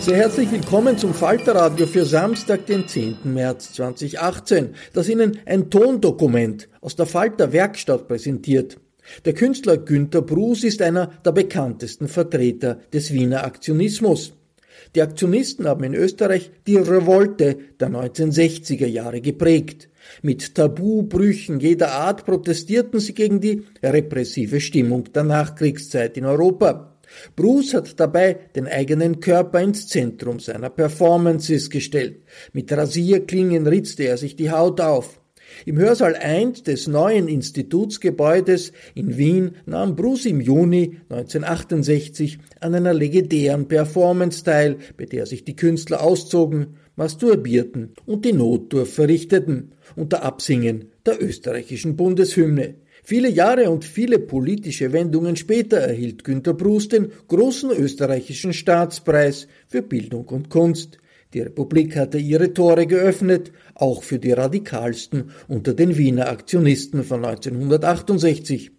Sehr herzlich willkommen zum Falterradio für Samstag, den 10. März 2018, das Ihnen ein Tondokument aus der Falter Werkstatt präsentiert. Der Künstler Günter Brus ist einer der bekanntesten Vertreter des Wiener Aktionismus. Die Aktionisten haben in Österreich die Revolte der 1960er Jahre geprägt. Mit Tabubrüchen jeder Art protestierten sie gegen die repressive Stimmung der Nachkriegszeit in Europa. Bruce hat dabei den eigenen Körper ins Zentrum seiner Performances gestellt. Mit Rasierklingen ritzte er sich die Haut auf. Im Hörsaal 1 des neuen Institutsgebäudes in Wien nahm Bruce im Juni 1968 an einer legendären Performance teil, bei der sich die Künstler auszogen, masturbierten und die Nottour verrichteten, unter Absingen der österreichischen Bundeshymne. Viele Jahre und viele politische Wendungen später erhielt Günter Brus den großen österreichischen Staatspreis für Bildung und Kunst. Die Republik hatte ihre Tore geöffnet, auch für die radikalsten unter den Wiener Aktionisten von 1968.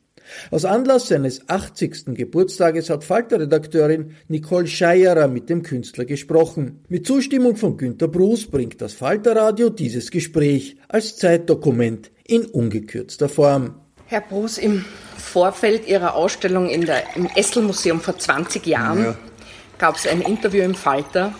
Aus Anlass seines 80. Geburtstages hat Falter-Redakteurin Nicole Scheierer mit dem Künstler gesprochen. Mit Zustimmung von Günter Brus bringt das Falterradio dieses Gespräch als Zeitdokument in ungekürzter Form. Herr Bruce, im Vorfeld Ihrer Ausstellung in der, im Essel-Museum vor 20 Jahren ja. gab es ein Interview im Falter.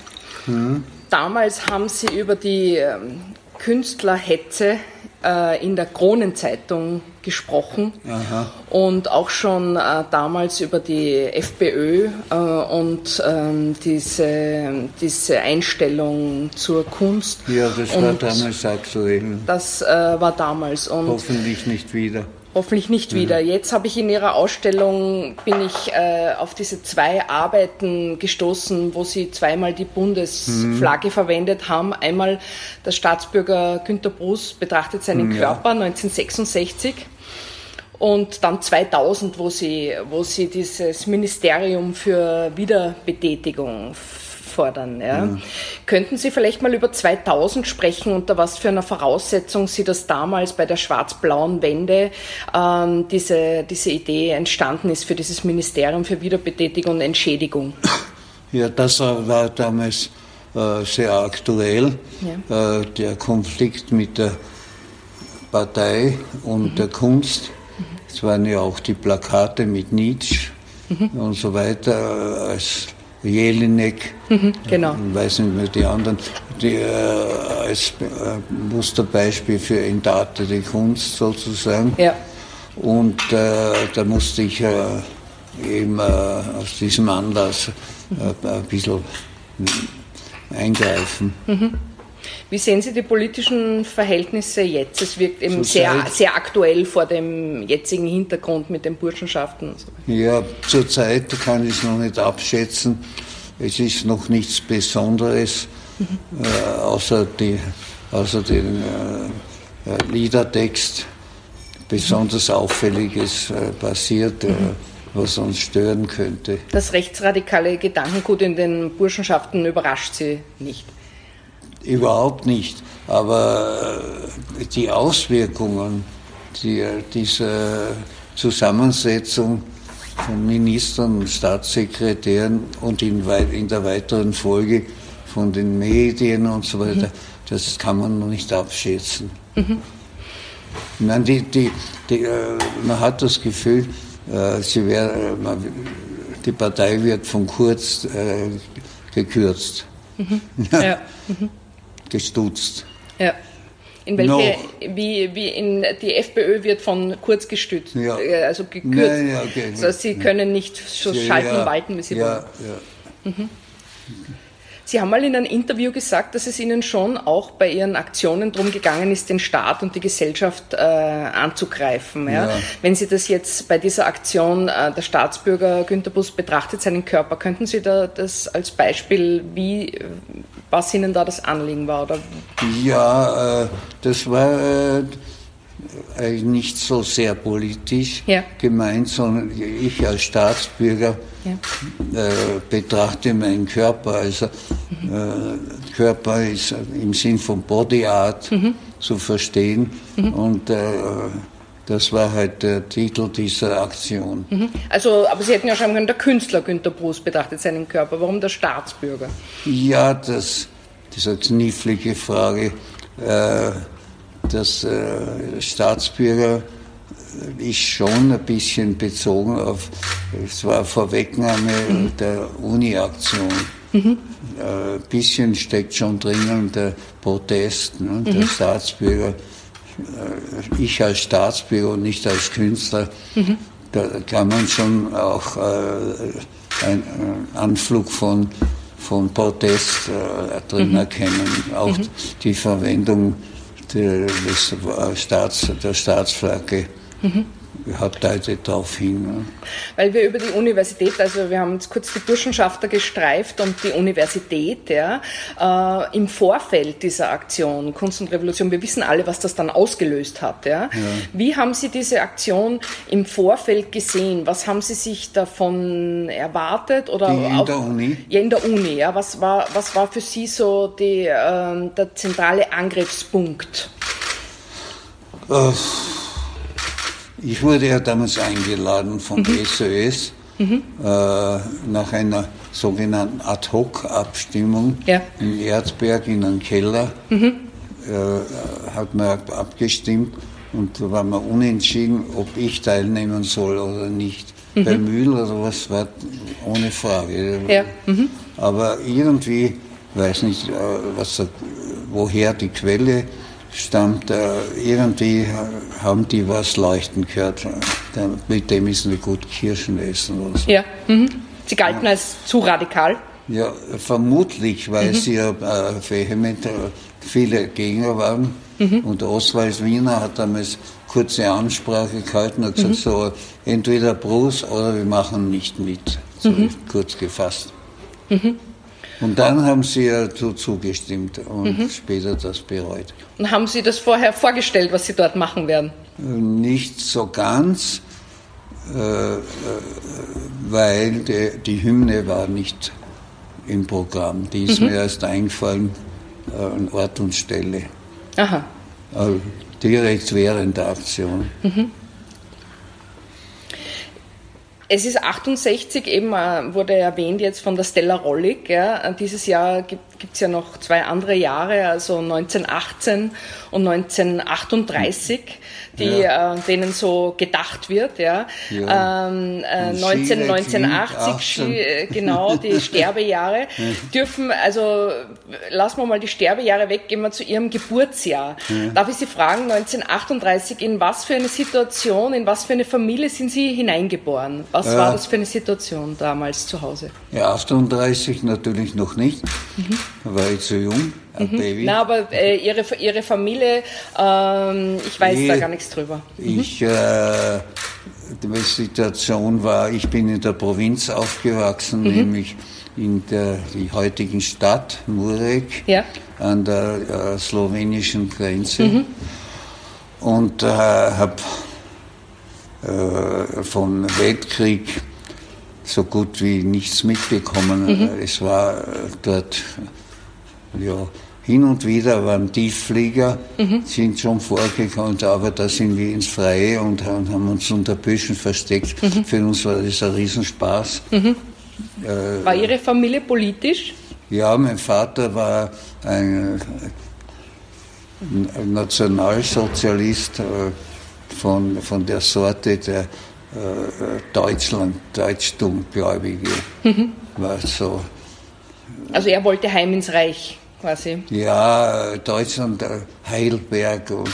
Mhm. Damals haben Sie über die ähm, Künstlerhetze äh, in der Kronenzeitung gesprochen Aha. und auch schon äh, damals über die FPÖ äh, und ähm, diese, diese Einstellung zur Kunst. Ja, das und war damals aktuell. Das äh, war damals. Und Hoffentlich nicht wieder. Hoffentlich nicht wieder. Mhm. Jetzt habe ich in Ihrer Ausstellung, bin ich äh, auf diese zwei Arbeiten gestoßen, wo Sie zweimal die Bundesflagge mhm. verwendet haben. Einmal der Staatsbürger Günter Brus betrachtet seinen ja. Körper 1966 und dann 2000, wo Sie, wo Sie dieses Ministerium für Wiederbetätigung fordern. Ja. Mhm. Könnten Sie vielleicht mal über 2000 sprechen, unter was für einer Voraussetzung Sie das damals bei der schwarz-blauen Wende ähm, diese, diese Idee entstanden ist für dieses Ministerium für Wiederbetätigung und Entschädigung? Ja, das war damals äh, sehr aktuell, ja. äh, der Konflikt mit der Partei und mhm. der Kunst. Es waren ja auch die Plakate mit Nietzsche mhm. und so weiter äh, als Jelinek, mhm, genau. ich weiß nicht mehr die anderen, die, äh, als äh, Musterbeispiel für entartete Kunst sozusagen. Ja. Und äh, da musste ich äh, eben äh, aus diesem Anlass äh, ein bisschen eingreifen. Mhm. Wie sehen Sie die politischen Verhältnisse jetzt? Es wirkt eben sehr, sehr aktuell vor dem jetzigen Hintergrund mit den Burschenschaften. Und so. Ja, zurzeit kann ich es noch nicht abschätzen. Es ist noch nichts Besonderes, mhm. äh, außer, die, außer den äh, äh Liedertext. Besonders Auffälliges äh, passiert. Äh, mhm was uns stören könnte. Das rechtsradikale Gedankengut in den Burschenschaften überrascht Sie nicht? Überhaupt nicht. Aber äh, die Auswirkungen die, dieser Zusammensetzung von Ministern und Staatssekretären und in, in, der weiteren Folge von den Medien und so weiter, mhm. das kann man noch nicht abschätzen. Mhm. Nein, die, die, die, äh, man hat das Gefühl, äh, wär, man, die Partei wird von Kurz äh, gekürzt. Mhm. Ja. Mhm gestutzt. Ja. In welche, wie, wie in, die FPÖ wird von Kurz gestützt, ja. Äh, also gekürzt. Nein, ja, okay. Also sie können nicht so schalten und walten, wie sie wollen. Mhm. Sie haben mal in einem Interview gesagt, dass es Ihnen schon auch bei Ihren Aktionen darum gegangen ist, den Staat und die Gesellschaft äh, anzugreifen. Ja? Ja. Wenn Sie das jetzt bei dieser Aktion, äh, der Staatsbürger Günter Bus betrachtet seinen Körper, könnten Sie da das als Beispiel, wie, was Ihnen da das Anliegen war? Oder? Ja, äh, das war äh, eigentlich nicht so sehr politisch ja. gemeint, sondern ich als Staatsbürger ja. äh, betrachte meinen Körper. Also mhm. äh, Körper ist im Sinn von Body Art mhm. zu verstehen mhm. und äh, das war halt der Titel dieser Aktion. Mhm. Also, aber Sie hätten ja schreiben können, der Künstler Günter Bruce betrachtet seinen Körper. Warum der Staatsbürger? Ja, das, das ist eine knifflige Frage. Äh, dass äh, Staatsbürger ist schon ein bisschen bezogen auf, es war Vorwegnahme mhm. der Uni-Aktion. Mhm. Ein äh, bisschen steckt schon drinnen der Protest, ne, der mhm. Staatsbürger. Äh, ich als Staatsbürger und nicht als Künstler, mhm. da kann man schon auch äh, einen Anflug von, von Protest äh, drin mhm. erkennen. Auch mhm. die Verwendung des Staats, der Staatsflagge. Deutet darauf hin. Ne? Weil wir über die Universität, also wir haben jetzt kurz die Burschenschafter gestreift und die Universität, ja, äh, im Vorfeld dieser Aktion Kunst und Revolution, wir wissen alle, was das dann ausgelöst hat. Ja? ja. Wie haben Sie diese Aktion im Vorfeld gesehen? Was haben Sie sich davon erwartet? Oder die in auf, der Uni? Ja, in der Uni. Ja. Was, war, was war für Sie so die, äh, der zentrale Angriffspunkt? Uh, ich wurde ja damals eingeladen vom mhm. SOS mhm. Äh, nach einer sogenannten Ad-Hoc-Abstimmung ja. in Erzberg in einem Keller. Mhm. Äh, hat man abgestimmt und da war man unentschieden, ob ich teilnehmen soll oder nicht. Mhm. Bei Mühl oder was war ohne Frage. Ja. Mhm. Aber irgendwie, weiß nicht, äh, was, woher die Quelle stammt, äh, irgendwie haben die was leuchten gehört. Mit dem müssen wir gut Kirschen essen oder so. Ja, mhm. Sie galten ja. als zu radikal? Ja, vermutlich, weil mhm. sie ja äh, vehement äh, viele Gegner waren. Mhm. Und Oswald Wiener hat damals kurze Ansprache gehalten und gesagt, mhm. so entweder Bruce oder wir machen nicht mit. So mhm. kurz gefasst. Mhm. Und dann haben Sie ja zugestimmt und mhm. später das bereut. Und haben Sie das vorher vorgestellt, was Sie dort machen werden? Nicht so ganz, äh, äh, weil die, die, Hymne war nicht im Programm. Die ist mhm. mir erst eingefallen äh, an Ort und Stelle. Aha. Also direkt während der Aktion. Mhm. Es ist 68 eben, äh, wurde erwähnt jetzt von der Stella Rollig. Ja. Dieses Jahr gibt es ja noch zwei andere Jahre, also 1918 und 1938 die, ja. äh, denen so gedacht wird. Ja. ja. Ähm, äh, 19, 1980, äh, genau, die Sterbejahre, dürfen, also lassen wir mal die Sterbejahre weg, gehen wir zu Ihrem Geburtsjahr. Darf ich Sie fragen, 1938, in was für eine Situation, in was für eine Familie sind Sie hineingeboren? Was äh, war das für eine Situation damals zu Hause? Ja, 38 natürlich noch nicht, mhm. war ich zu jung mhm. Baby. Na, aber äh, ihre, ihre Familie, ähm, ich weiß nee, da gar nichts drüber. Mhm. Ich, äh, die Situation war, ich bin in der Provinz aufgewachsen, mhm. nämlich in der die heutigen Stadt Murek ja. an der äh, slowenischen Grenze mhm. und äh, habe äh, vom Weltkrieg so gut wie nichts mitbekommen. Mhm. Es war äh, dort ja, hin und wieder waren Tiefflieger, mhm. sind schon vorgekommen, aber da sind wir ins Freie und haben uns unter Büschen versteckt. Mhm. Für uns war das ein Riesenspaß. Mhm. Äh, war Ihre Familie politisch? Ja, mein Vater war ein, ein Nationalsozialist äh, von, von der Sorte der äh, Deutschland, Deutschtumgläubige. Mhm. War so. Also er wollte heim ins Reich quasi. Ja, Deutschland, äh, Heidelberg und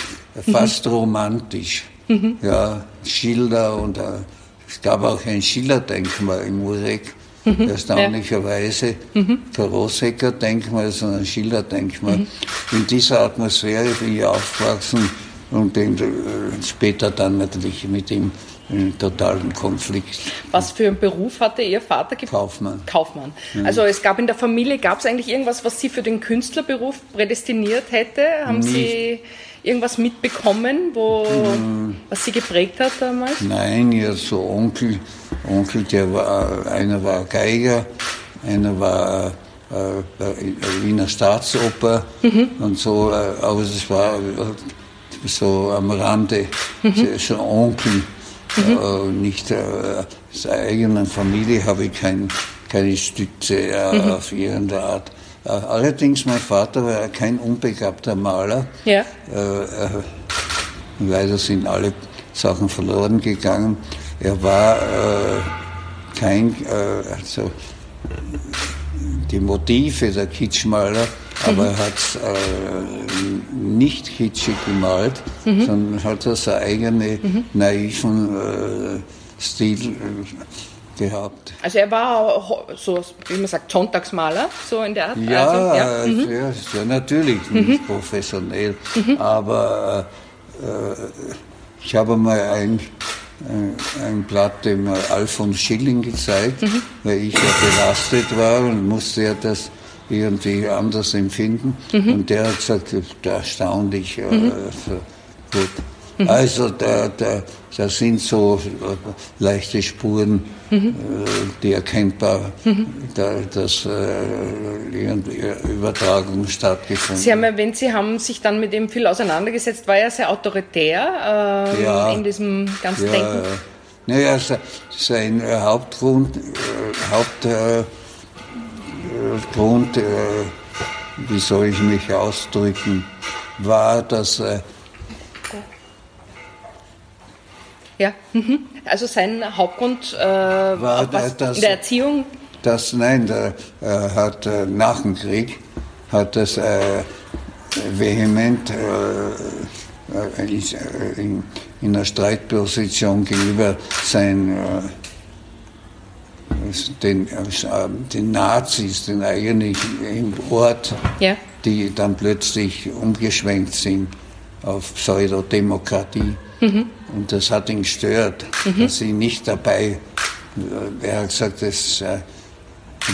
fast mhm. romantisch. Mhm. Ja, Schilder und uh, es gab auch ein Schillerdenkmal in Murek. Mhm. Erstaunlicherweise mhm. kein Rosecker-Denkmal, sondern ein Schilderdenkmal. Mhm. In dieser Atmosphäre bin ich aufgewachsen und den, äh, später dann natürlich mit ihm in totalen Konflikt. Was für einen Beruf hatte Ihr Vater? Kaufmann. Kaufmann. Mhm. Also es gab in der Familie, gab es eigentlich irgendwas, was Sie für den Künstlerberuf prädestiniert hätte? Haben Nicht. Sie irgendwas mitbekommen, wo, mhm. was Sie geprägt hat damals? Nein, ja, so Onkel, Onkel, der war, einer war Geiger, einer war äh, Wiener Staatsoper mhm. und so, äh, aber es war so am Rande, mhm. so Onkel. Mhm. Nicht äh, seiner eigenen Familie habe ich kein, keine Stütze äh, mhm. auf irgendeine Art. Allerdings, mein Vater war kein unbegabter Maler. Ja. Leider sind alle Sachen verloren gegangen. Er war kein, also die Motive der Kitschmaler aber mhm. er hat äh, nicht kitschig gemalt, mhm. sondern hat er seinen eigenen mhm. naiven äh, Stil äh, gehabt. Also er war so, wie man sagt, Sonntagsmaler, so in der Art? Ja, also, ja. Mhm. ja, ja natürlich, nicht mhm. professionell, mhm. aber äh, ich habe mal ein ein Blatt dem Alfons Schilling gezeigt, weil ich ja belastet war und musste ja das irgendwie anders empfinden. Mhm. Und der hat gesagt, erstaunlich, äh, mhm. so, gut. Mhm. Also da, da, da sind so äh, leichte Spuren, mhm. äh, die erkennbar, mhm. da, dass äh, Übertragung stattgefunden Sie haben erwähnt, Sie haben sich dann mit ihm viel auseinandergesetzt. War er sehr autoritär ähm, ja, in diesem ganzen ja, Denken? Naja, sein Hauptgrund, äh, Haupt äh, Grund, äh, wie soll ich mich ausdrücken, war, dass äh, ja, mhm. also sein Hauptgrund äh, war das, in der Erziehung? Das, nein, der, äh, hat äh, nach dem Krieg hat das äh, vehement äh, in, in, einer Streitposition gegenüber sein den, äh, den Nazis, den eigentlichen Ort, ja. die dann plötzlich umgeschwenkt sind auf Pseudodemokratie. Mhm. Und das hat ihn gestört, mhm. dass sie nicht dabei, äh, er hat gesagt, das, äh,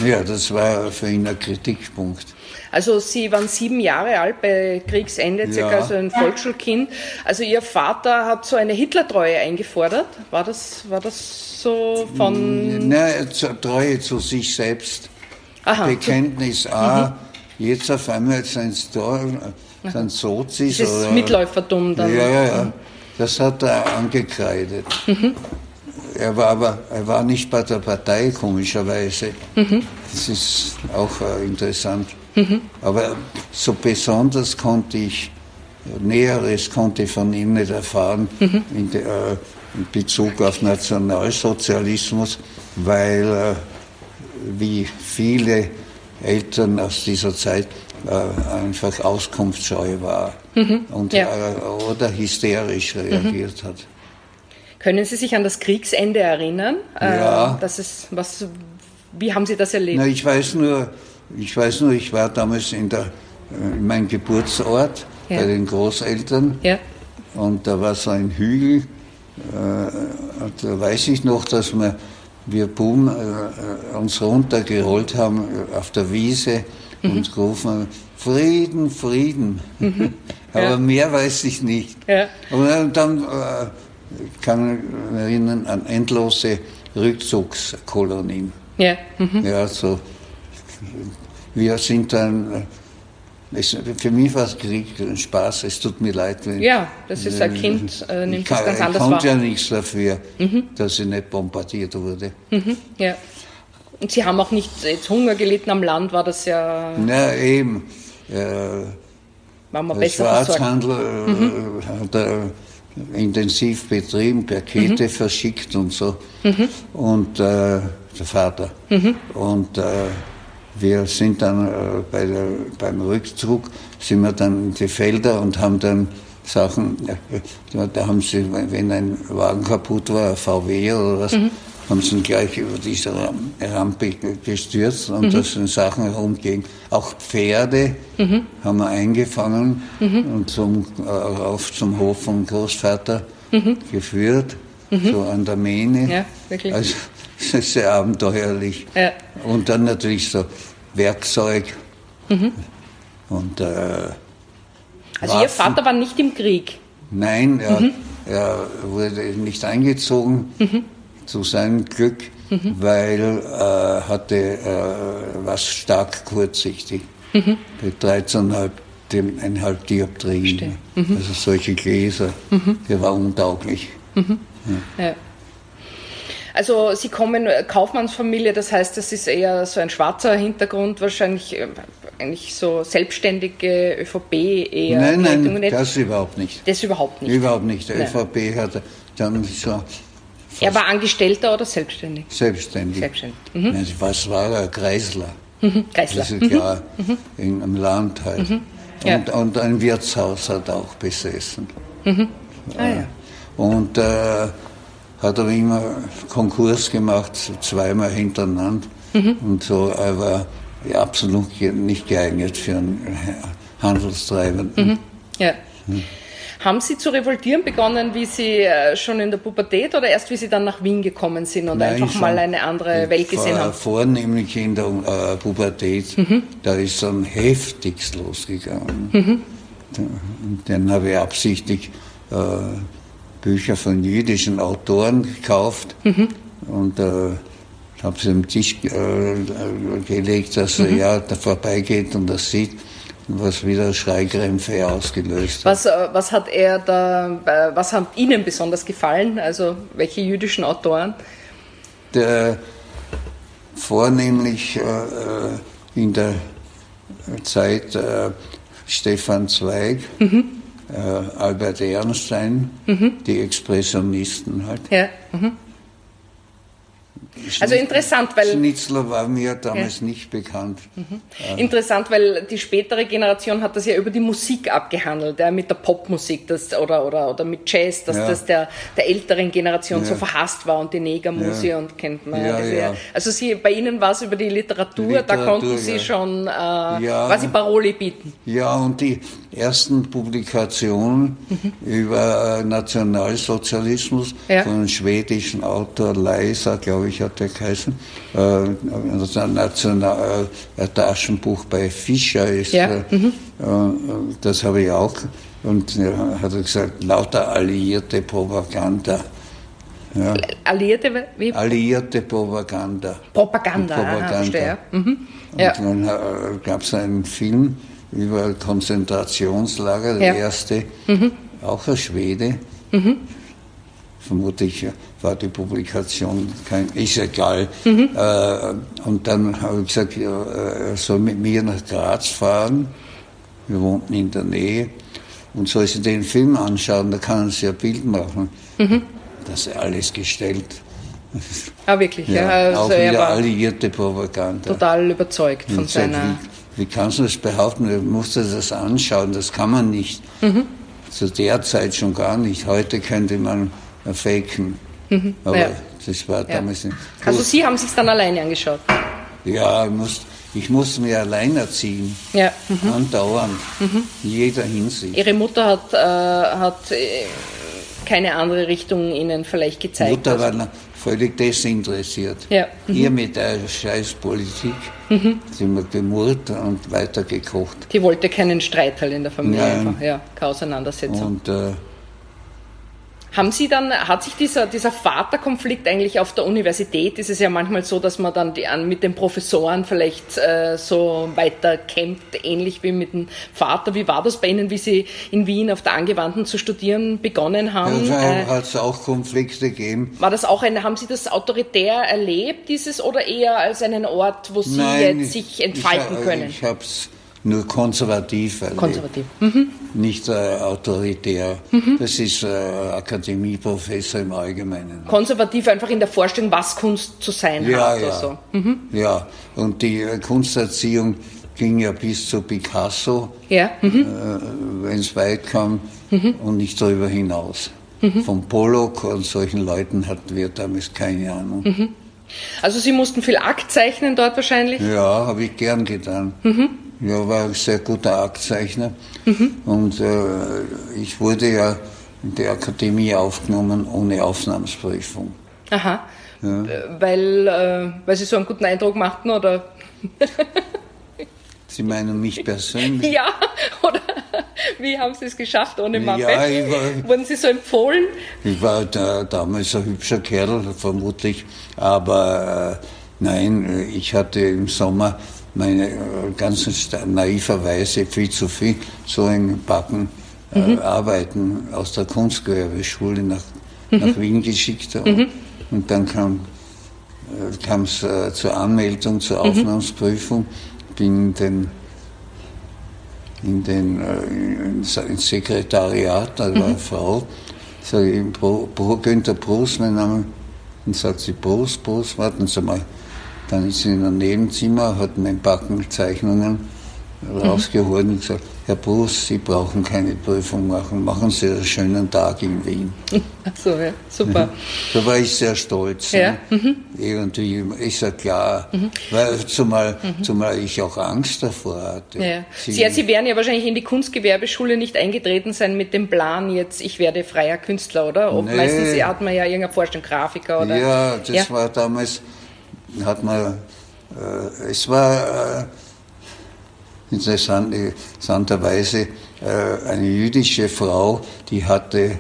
ja, das war für ihn ein Kritikpunkt. Also Sie waren sieben Jahre alt bei Kriegsende, circa ja. also ein Volksschulkind. Also Ihr Vater hat so eine Hitlertreue eingefordert. War das, war das so von... Nein, Treue zu sich selbst. Aha. Bekenntnis, ah, mhm. jetzt auf einmal es da, sind Sozis. Das oder, Mitläufertum dann. Ja, ja, ja. Das hat er angekreidet. Mhm. Er war aber er war nicht bei der Partei, komischerweise. Mhm. Das ist auch äh, interessant. Mhm. Aber so besonders konnte ich, Näheres konnte ich von ihm nicht erfahren mhm. in, de, äh, in, Bezug auf Nationalsozialismus, weil, äh, wie viele Eltern aus dieser Zeit, äh, einfach auskunftsscheu war mhm. und, ja. Oder hysterisch reagiert hat. Können Sie sich an das Kriegsende erinnern? Ja. Das ist, was, wie haben Sie das erlebt? Na, ich weiß nur, ich weiß nur, ich war damals in, der, in meinem Geburtsort ja. bei den Großeltern ja. und da war so ein Hügel. Äh, da weiß ich noch, dass wir, wir Boom äh, uns runtergeholt haben auf der Wiese mhm. und gerufen Frieden, Frieden. Mhm. Aber ja. mehr weiß ich nicht. Ja. Und dann äh, kann ich mich erinnern an endlose Rückzugskolonien. Ja. Mhm. Ja, so wir sind dann, es, für mich war es Krieg ein Spaß, es tut mir leid. Wenn, ja, das ist ein Kind, äh, nimmt das ganz anders wahr. Ich konnte ja nichts dafür, mhm. dass ich nicht bombardiert wurde. Mhm, ja. Und Sie haben auch nicht jetzt Hunger gelitten am Land, war das ja... Na eben. Äh, war man besser Schwarzhandel äh, mhm. hat er intensiv betrieben, Pakete mhm. verschickt und so. Mhm. Und äh, der Vater. Mhm. Und äh, wir sind dann äh, bei der, beim Rückzug, sind wir dann in die Felder und haben dann Sachen, äh, da haben sie, wenn ein Wagen kaputt war, ein VW oder was, mhm. haben sie ihn gleich über diese Rampe gestürzt und mhm. da sind Sachen herumgegangen. Auch Pferde mhm. haben wir eingefangen mhm. und zum, äh, auf zum Hof vom Großvater mhm. geführt, mhm. so an der Mähne. Ja, wirklich. Also sehr abenteuerlich. Ja. Und dann natürlich so Werkzeug. Mhm. Und, äh, also Ihr Vater war nicht im Krieg? Nein, er, er wurde nicht eingezogen zu seinem Glück, mhm. weil er äh, hatte äh, was stark kurzsichtig. Mhm. Mit 13,5 eineinhalb Dioptrien. Mhm. Also solche Gläser, mhm. der war untauglich. Mhm. Ja. Ja. Also Sie kommen äh, Kaufmannsfamilie, das heißt, das ist eher so ein schwarzer Hintergrund, wahrscheinlich äh, eigentlich so selbstständige ÖVP eher. Nein, nein, das überhaupt nicht. Das überhaupt nicht. Überhaupt nicht. Der nein. ÖVP hat dann so er war Angestellter oder selbstständig? Selbstständig. Selbstständig. Mhm. Was war er? Kreisler. Mhm. Kreisler. Das ist mhm. klar, mhm. in, im Land halt. Mhm. Ja. Und, und, ein Wirtshaus hat er auch besessen. Mhm. Ah, ja. Und äh, hat aber immer Konkurs gemacht, zweimal hintereinander. Mhm. Und so, er war ja, absolut nicht geeignet für einen Handelstreibenden. Ja. Haben Sie zu revoltieren begonnen, wie Sie äh, schon in der Pubertät oder erst wie Sie dann nach Wien gekommen sind und Nein, einfach mal eine andere Welt gesehen haben? Vornehmlich in der äh, Pubertät, mhm. da ist dann heftigst losgegangen. Mhm. Dann habe ich absichtlich äh, Bücher von jüdischen Autoren gekauft mhm. und äh, habe sie am Tisch äh, gelegt, dass er mhm. ja da vorbeigeht und das sieht was wieder Schreikrämpfe ausgelöst hat. Was, äh, was hat er da, äh, was hat Ihnen besonders gefallen? Also welche jüdischen Autoren? Der, vornehmlich äh, in der Zeit äh, Stefan Zweig, mhm. Äh, Albert Ehrenstein, mhm. die Expressionisten halt. Ja. Mhm. Also interessant, weil. Schnitzler war mir damals ja. nicht bekannt. Mhm. Interessant, weil die spätere Generation hat das ja über die Musik abgehandelt, ja, mit der Popmusik das, oder, oder, oder mit Jazz, dass ja. das der, der älteren Generation so verhasst war und die Negermusik und kennt man. Ja, Also Sie, bei Ihnen war es über die Literatur, Literatur da konnten Sie schon äh, quasi Parole bieten. Ja, und die ersten Publikationen mhm. über äh, Nationalsozialismus von einem schwedischen Autor Leiser, glaube ich, hat der geheißen, äh, ein National, äh, Taschenbuch bei Fischer ist, ja. äh, mhm. Äh, das habe ich auch, und er hat gesagt, lauter alliierte Propaganda. Ja. Alliierte, wie? Alliierte Propaganda. Propaganda, Propaganda. Aha, mhm. ja. Und dann äh, gab es einen Film über Konzentrationslager, der ja. erste, mhm. auch ein Schwede. Mhm. Vermutlich war die Publikation kein, ist egal. Mhm. Äh, und dann habe ich gesagt, er soll mit mir nach Graz fahren. Wir wohnten in der Nähe. Und soll sich den Film anschauen, da kann er sich ein Bild machen. Mhm. Das ist alles gestellt. Ah, wirklich, ja. ja. Also auch wieder alliierte Propaganda. Total überzeugt von seiner. Wie, wie, kannst du das behaupten? Du musst dir das anschauen, das kann man nicht. Mhm. Zu der Zeit schon gar nicht. Heute könnte man faken. Mhm. Aber ja. das war damals nicht. Also Sie haben sich dann alleine angeschaut? Ja, ich musste, ich musste mir allein erziehen. Ja. Mhm. Andauernd. Mhm. In jeder Hinsicht. Ihre Mutter hat, äh, hat äh, keine andere Richtung Ihnen vielleicht gezeigt? Mutter also. war völlig desinteressiert. Ja. Mhm. Ihr mit der Scheißpolitik mhm. sind wir gemurrt und weitergekocht. Die wollte keinen Streit halt in der Familie, Nein. einfach, ja, keine Auseinandersetzung. Und äh, haben Sie dann, hat sich dieser, dieser Vaterkonflikt eigentlich auf der Universität, ist es ja manchmal so, dass man dann die, mit den Professoren vielleicht äh, so weiter kämpft, ähnlich wie mit dem Vater. Wie war das bei Ihnen, wie Sie in Wien auf der Angewandten zu studieren begonnen haben? Ja, äh, hat es auch Konflikte gegeben. War das auch ein, haben Sie das autoritär erlebt, dieses, oder eher als einen Ort, wo Sie Nein, jetzt sich entfalten ich, können? Ich habe es nur konservativ erlebt. Konservativ. Mhm. Nicht äh, autoritär. Mhm. Das ist äh, Akademieprofessor im Allgemeinen. Konservativ einfach in der Vorstellung, was Kunst zu sein ja, hat. Ja. So. Mhm. ja, und die äh, Kunsterziehung ging ja bis zu Picasso, ja. Mhm. äh, wenn es weit kam, mhm. und nicht darüber hinaus. Mhm. Von Pollock und solchen Leuten hatten wir damals keine Ahnung. Mhm. Also Sie mussten viel Akt zeichnen dort wahrscheinlich? Ja, habe ich gern getan. Mhm. Ja, war ein sehr guter Aktzeichner. Mhm. Und äh, ich wurde ja in die Akademie aufgenommen ohne Aufnahmsprüfung. Aha. Ja. Weil, äh, weil Sie so einen guten Eindruck machten, oder? Sie meinen mich persönlich? Ja, oder wie haben Sie es geschafft ohne Mappe? Ja, ich war, Wurden Sie so empfohlen? Ich war da, damals ein hübscher Kerl, vermutlich, aber äh, nein, ich hatte im Sommer meine äh, ganz naiverweise viel zu viel so ein Backen äh, mhm. Arbeiten aus der Kunstgewerbeschule nach, mhm. nach Wien geschickt. Mhm. und dann kam es äh, äh, zur Anmeldung, zur mhm. Aufnahmsprüfung bin den, in den äh, ins Sekretariat, da war eine mhm. Frau, sage ich, Bro, Bro, Günther Bruce, mein Name, und sagt sie, Bruce, Bruce, warten Sie mal. Dann ist sie in einem Nebenzimmer, hat mein Backenzeichnungen rausgeholt und gesagt, Herr Bruce, Sie brauchen keine Prüfung machen, machen Sie einen schönen Tag in Wien. Ach so, ja, super. Da war ich sehr stolz. Ja. Ne? Mhm. Irgendwie ist ja klar, mhm. weil zumal, mhm. zumal ich auch Angst davor hatte. Ja. Sie, Sie, Sie werden ja wahrscheinlich in die Kunstgewerbeschule nicht eingetreten sein mit dem Plan, jetzt ich werde freier Künstler, oder? Ob nee. Meistens hat man ja irgendeine Vorstellung, Grafiker oder. Ja, das ja. war damals, hat man, äh, es war. Äh, interessanterweise äh, eine jüdische Frau, die hatte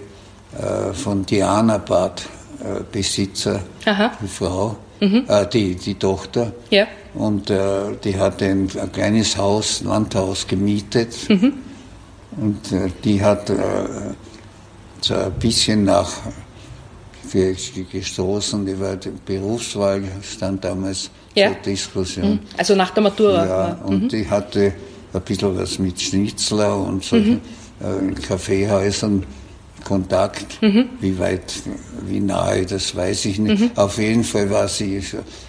äh, von Dianabad äh, Besitzer, Aha. die Frau, mhm. äh, die, die Tochter. Ja. Und äh, die hatte ein, ein, kleines Haus, Landhaus gemietet. Mhm. Und äh, die hat äh, so ein bisschen nach für gestoßen über die Berufswahl, stand damals ja. zur Diskussion. Mhm. Also nach der Matura. Ja, und mhm. die hatte ein bisschen was mit Schnitzler und solchen mhm. äh, Kaffeehäusern Kontakt. Mhm. Wie weit, wie nahe, das weiß ich nicht. Mhm. Auf jeden Fall war sie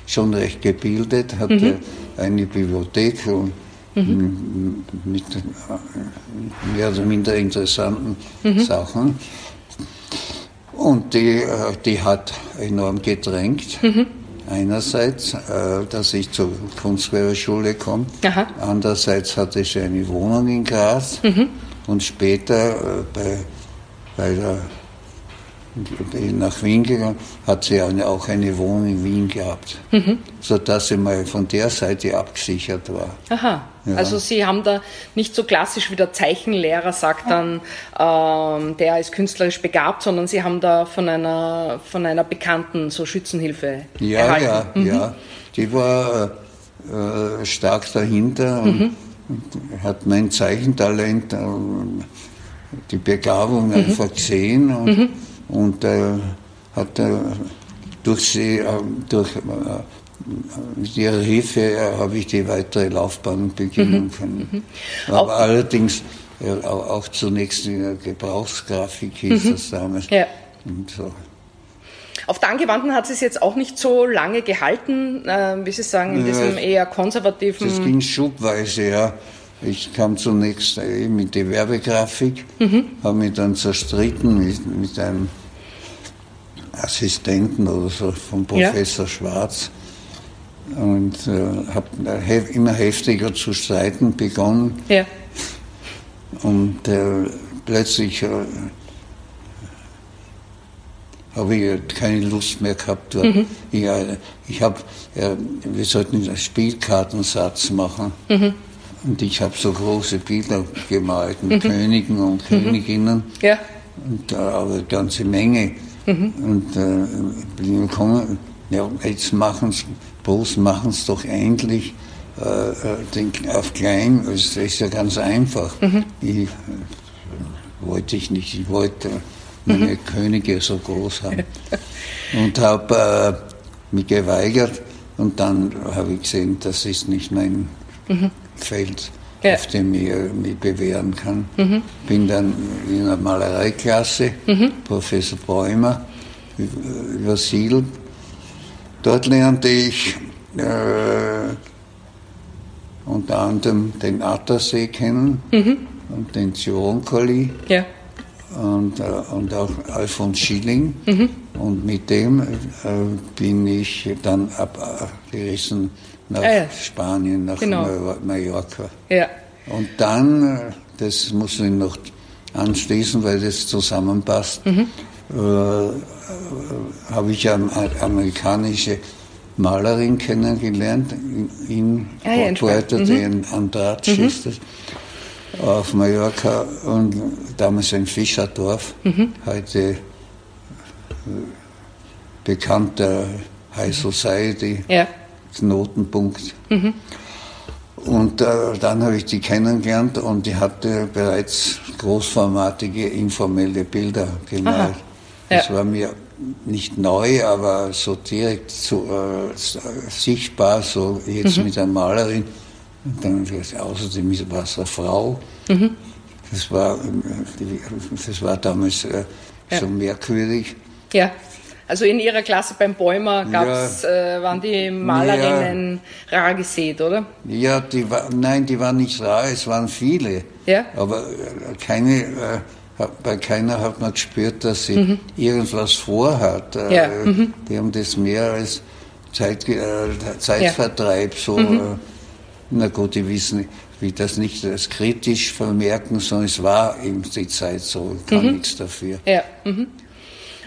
schon recht gebildet, hatte mhm. eine Bibliothek und mhm. mit äh, mehr oder minder interessanten. Sachen. Und die, äh, die hat enorm gedrängt. Mhm. Einerseits, äh, dass ich zur Kunstgewerbeschule komme. Aha. Andererseits hatte sie eine Wohnung in Graz. Mhm. Und später äh, bei, bei der nach Wien gegangen, hat sie auch eine Wohnung in Wien gehabt, mhm. sodass sie mal von der Seite abgesichert war. Aha, ja. also Sie haben da nicht so klassisch wie der Zeichenlehrer sagt dann, ähm, der ist künstlerisch begabt, sondern Sie haben da von einer, von einer Bekannten so Schützenhilfe ja, erhalten. Ja, mhm. ja, die war äh, stark dahinter und, mhm. hat mein Zeichentalent, äh, die Begabung mhm. einfach gesehen und mhm und äh, hat äh, durch sie, äh, durch mit ihrer Hilfe habe ich die weitere Laufbahn beginnen mhm. können. Mhm. Aber auch, allerdings auch zunächst in der Gebrauchsgrafik hieß mhm. das damals. Ja. Und so. Auf der Angewandten hat es jetzt auch nicht so lange gehalten, äh, wie Sie sagen, in diesem eher konservativen. Das ging schubweise, ja. Ich kam zunächst mit der Werbegrafik, mhm. habe mich dann zerstritten mit, mit einem Assistenten oder so von Professor ja. Schwarz und äh, habe immer heftiger zu streiten begonnen. Ja. Und äh, plötzlich äh, habe ich keine Lust mehr gehabt. Mhm. Ich, äh, ich habe, wir sollten einen Spielkartensatz machen. Mhm. Und ich habe so große Bilder gemalt mit mhm. Königen und mhm. Königinnen. Ja. Und, äh, aber eine ganze Menge. Mhm. Und äh, bin gekommen, ja, jetzt machen es, bloß machen es doch endlich äh, äh, auf klein. Das ist ja ganz einfach. Mhm. Ich, äh, wollte ich nicht, ich wollte meine mhm. Könige so groß haben. und habe äh, mich geweigert und dann habe ich gesehen, das ist nicht mein mhm. Feld, ja. auf dem ich mich bewähren kann. Mhm. Bin dann in einer Malereiklasse, mhm. Professor Bäumer, übersiedelt. Dort lernte ich äh, unter anderem den Attersee kennen mhm. und den Zionkoli. Ja. und, äh, und auch Alfons Schilling. Mhm. Und mit dem äh, bin ich dann abgerissen nach ah, ja. Spanien, nach genau. Mallorca. Ja. Und dann, äh, das muss ich noch anschließen, weil das zusammenpasst, mhm. äh, habe ich eine amerikanische Malerin kennengelernt in, in ah, ja, Puerto mhm. de Andrade mhm. ist das auf Mallorca und damals ein Fischerdorf, mhm. heute äh, bekannter High Society, ja. Knotenpunkt. Mhm. Und äh, dann habe ich die kennengelernt und die hatte bereits großformatige informelle Bilder gemalt. Ja. Das war mir nicht neu, aber so direkt so, äh, sichtbar, so jetzt mhm. mit einer Malerin und dann außerdem war es eine Frau. Mhm. Das, war, das war damals äh, ja. so merkwürdig. Ja. Also in Ihrer Klasse beim Bäumer gab's, ja, äh, waren die Malerinnen ja, rar gesät, oder? Ja, die war, nein, die waren nicht rar, es waren viele. Ja. Aber äh, keine, äh, bei keiner hat man gespürt, dass sie mhm. irgendwas vorhat. Äh, ja. Mhm. Die haben das mehr als Zeit, äh, Zeitvertreib so mhm. Na gut, die wissen, wie das nicht als kritisch vermerken, sondern es war eben die Zeit so, kann mhm. nichts dafür. Ja.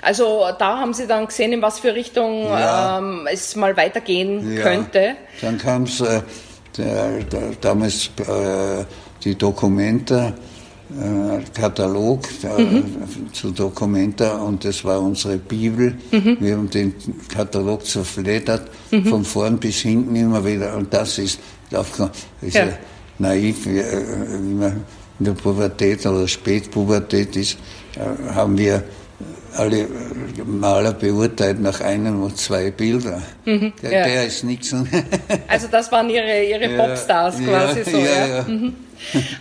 Also da haben Sie dann gesehen, in was für Richtung ja. ähm, es mal weitergehen ja. könnte. Dann kam es äh, damals äh, die Dokumente äh, Katalog äh, mhm. zu Documenta und das war unsere Bibel. Mhm. Wir haben den Katalog zerfleddert, mhm. von vorn bis hinten immer wieder. Und das ist, aufgekommen. ist ja. naiv, wie, äh, wie man in der Pubertät oder Spätpubertät ist, haben wir alle Maler beurteilt nach einem und zwei Bildern. Mhm, der, ja. der, ist nichts. also das waren ihre, ihre Popstars quasi so. Ja, mhm.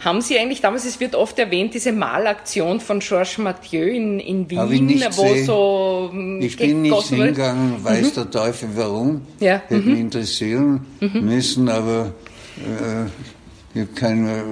Haben Sie eigentlich damals, es wird oft erwähnt, diese Malaktion von Georges Mathieu in, in Wien, wo sehen. so. Ich bin nicht hingegangen, weiß mhm. der Teufel warum. Ja. Hätte mhm. mich interessieren mhm. müssen, aber äh, ich habe keine.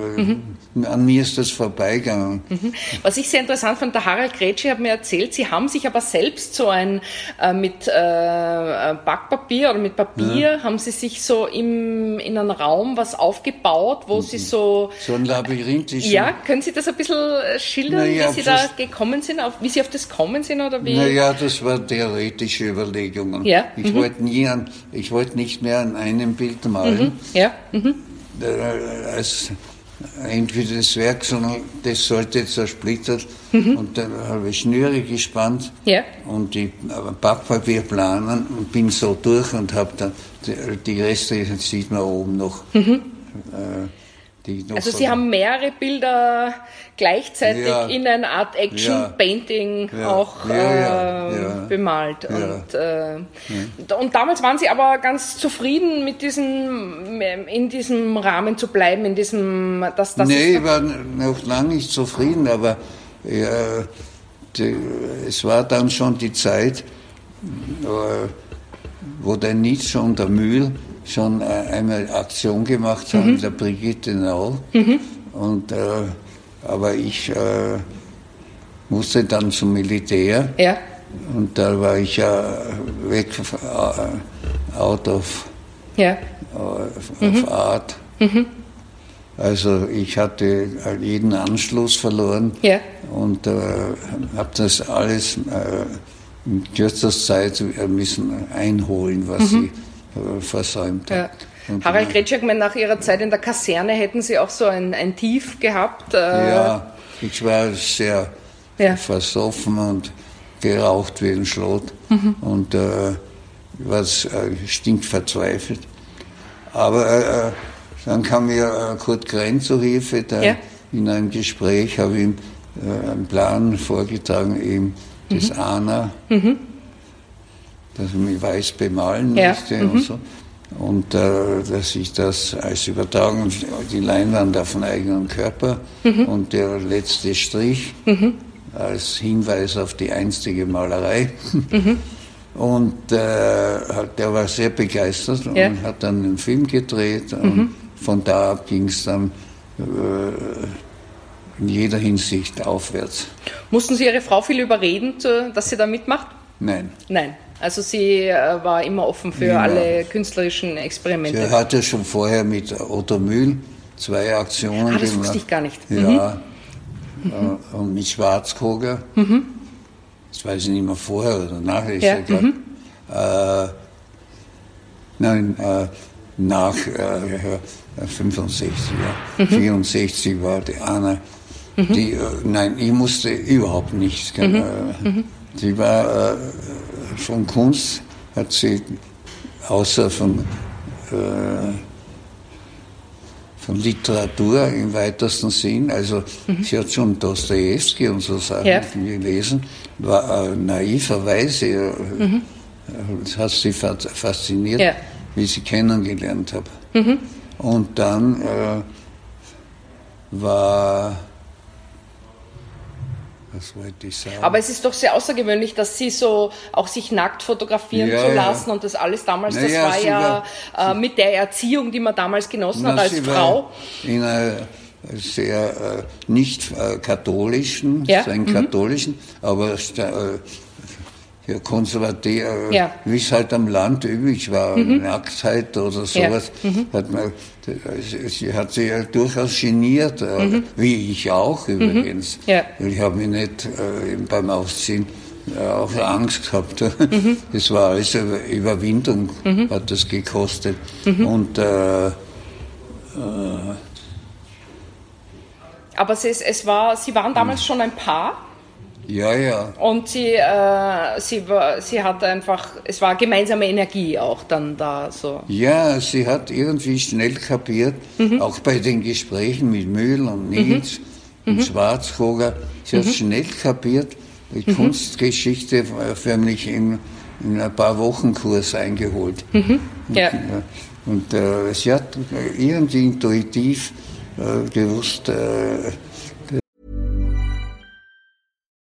An mir ist das vorbeigegangen. Mhm. Was ich sehr interessant fand, der Harald Gretschi hat mir erzählt, Sie haben sich aber selbst so ein äh, mit äh, Backpapier oder mit Papier, ja. haben Sie sich so im, in einem Raum was aufgebaut, wo mhm. Sie so. So ein Labyrinth ist. Ja, können Sie das ein bisschen äh, schildern, naja, wie Sie da gekommen sind, auf, wie Sie auf das kommen sind oder wie? Naja, das waren theoretische Überlegungen. Ja. Ich mhm. wollte nie an, ich wollte nicht mehr an einem Bild malen. Mhm. Ja. Mhm. Äh, als entweder das Werk, sondern das sollte zersplittert. Mhm. Und dann habe ich Schnüre gespannt ja. und die Backpapier planen und bin so durch und habe dann die, die Reste, sieht man oben noch. Mhm. Äh, also Sie haben mehrere Bilder gleichzeitig ja. in einer Art Action-Painting ja. auch äh, bemalt. Und, äh, und damals waren Sie aber ganz zufrieden mit diesem, in diesem Rahmen zu bleiben, in diesem, das, das Nee, ich war noch lange nicht zufrieden, aber die, es war dann schon die Zeit, äh, wo der Nietzsche und der Mühl schon äh, einmal Aktion gemacht haben, mhm. der Brigitte Nau. Mhm. Und, äh, aber ich äh, musste dann zum Militär. Ja. Und da war ich ja weg, uh, out of, ja. uh, mhm. Art. Mhm. Also ich hatte jeden Anschluss verloren ja. und äh, habe das alles äh, in kürzester Zeit müssen einholen, was mhm. ich äh, versäumt ja. Harald Gretschak, nach Ihrer Zeit in der Kaserne hätten Sie auch so ein, ein Tief gehabt? Äh ja, ich war sehr ja. versoffen und geraucht wie ein Schlot mhm. und äh, war äh, stinkverzweifelt. Aber äh, dann kam mir äh, Kurt Grenn zu Hilfe, der ja. in einem Gespräch habe ihm äh, einen Plan vorgetragen, eben mhm. das ANA. Mhm dass ich mich weiß bemalen ja. möchte mhm. und so. Und äh, dass ich das als Übertragung, die Leinwand auf den eigenen Körper mhm. und der letzte Strich mhm. als Hinweis auf die einstige Malerei. Mhm. Und äh, der war sehr begeistert ja. und hat dann einen Film gedreht. Und mhm. von da ab ging es dann äh, in jeder Hinsicht aufwärts. Mussten Sie Ihre Frau viel überreden, dass sie da mitmacht? Nein. Nein. Also sie äh, war immer offen für immer. alle künstlerischen Experimente. Sie hatte schon vorher mit Otto Mühl zwei Aktionen ah, das gemacht. wusste ich gar nicht. Ja. Mhm. Äh, und mit Schwarzkoger. Mhm. Das weiß ich nicht mehr vorher oder nachher. Ja. ja mhm. äh, nein, äh, nach äh, 65, ja. 64 mhm. war die Anna. Mhm. Die, äh, nein, ich musste überhaupt nichts. Mhm. Äh, sie war äh, von Kunst, hat sie außer von, äh, von Literatur im weitesten Sinn, also mhm. sie hat schon Dostoevsky und so Sachen ja. gelesen, war äh, naiverweise, äh, mhm. hat sie fasziniert, ja. wie sie kennengelernt habe. Mhm. Und dann äh, war was wollte ich sagen? Aber es ist doch sehr außergewöhnlich, dass Sie so auch sich nackt fotografieren ja, zu lassen ja. und das alles damals, das ja, war ja war, äh, mit der Erziehung, die man damals genossen na, hat als Frau. in einer sehr äh, nicht äh, katholischen, ja? streng mhm. katholischen, aber ja, konservativ, ja. wie es halt am Land üblich war, mhm. Nacktheit oder sowas, ja. mhm. hat man, sie hat sich ja durchaus geniert, äh, mhm. wie ich auch mhm. übrigens. Ja. Ich habe mich nicht äh, beim Ausziehen äh, auch Angst gehabt. Mhm. Das war alles Überwindung, mhm. hat das gekostet. Und äh, äh, aber es, es war, Sie waren damals schon ein Paar? Ja, ja. Und sie, äh, sie, war, sie hat einfach, es war gemeinsame Energie auch dann da. So. Ja, sie hat irgendwie schnell kapiert, mhm. auch bei den Gesprächen mit Mühl und mhm. Nils mhm. und Schwarzkoger, sie hat mhm. schnell kapiert, die mhm. Kunstgeschichte förmlich in, in ein paar Wochen Kurs eingeholt. Ja. Und, und äh, sie hat irgendwie intuitiv äh, gewusst, äh,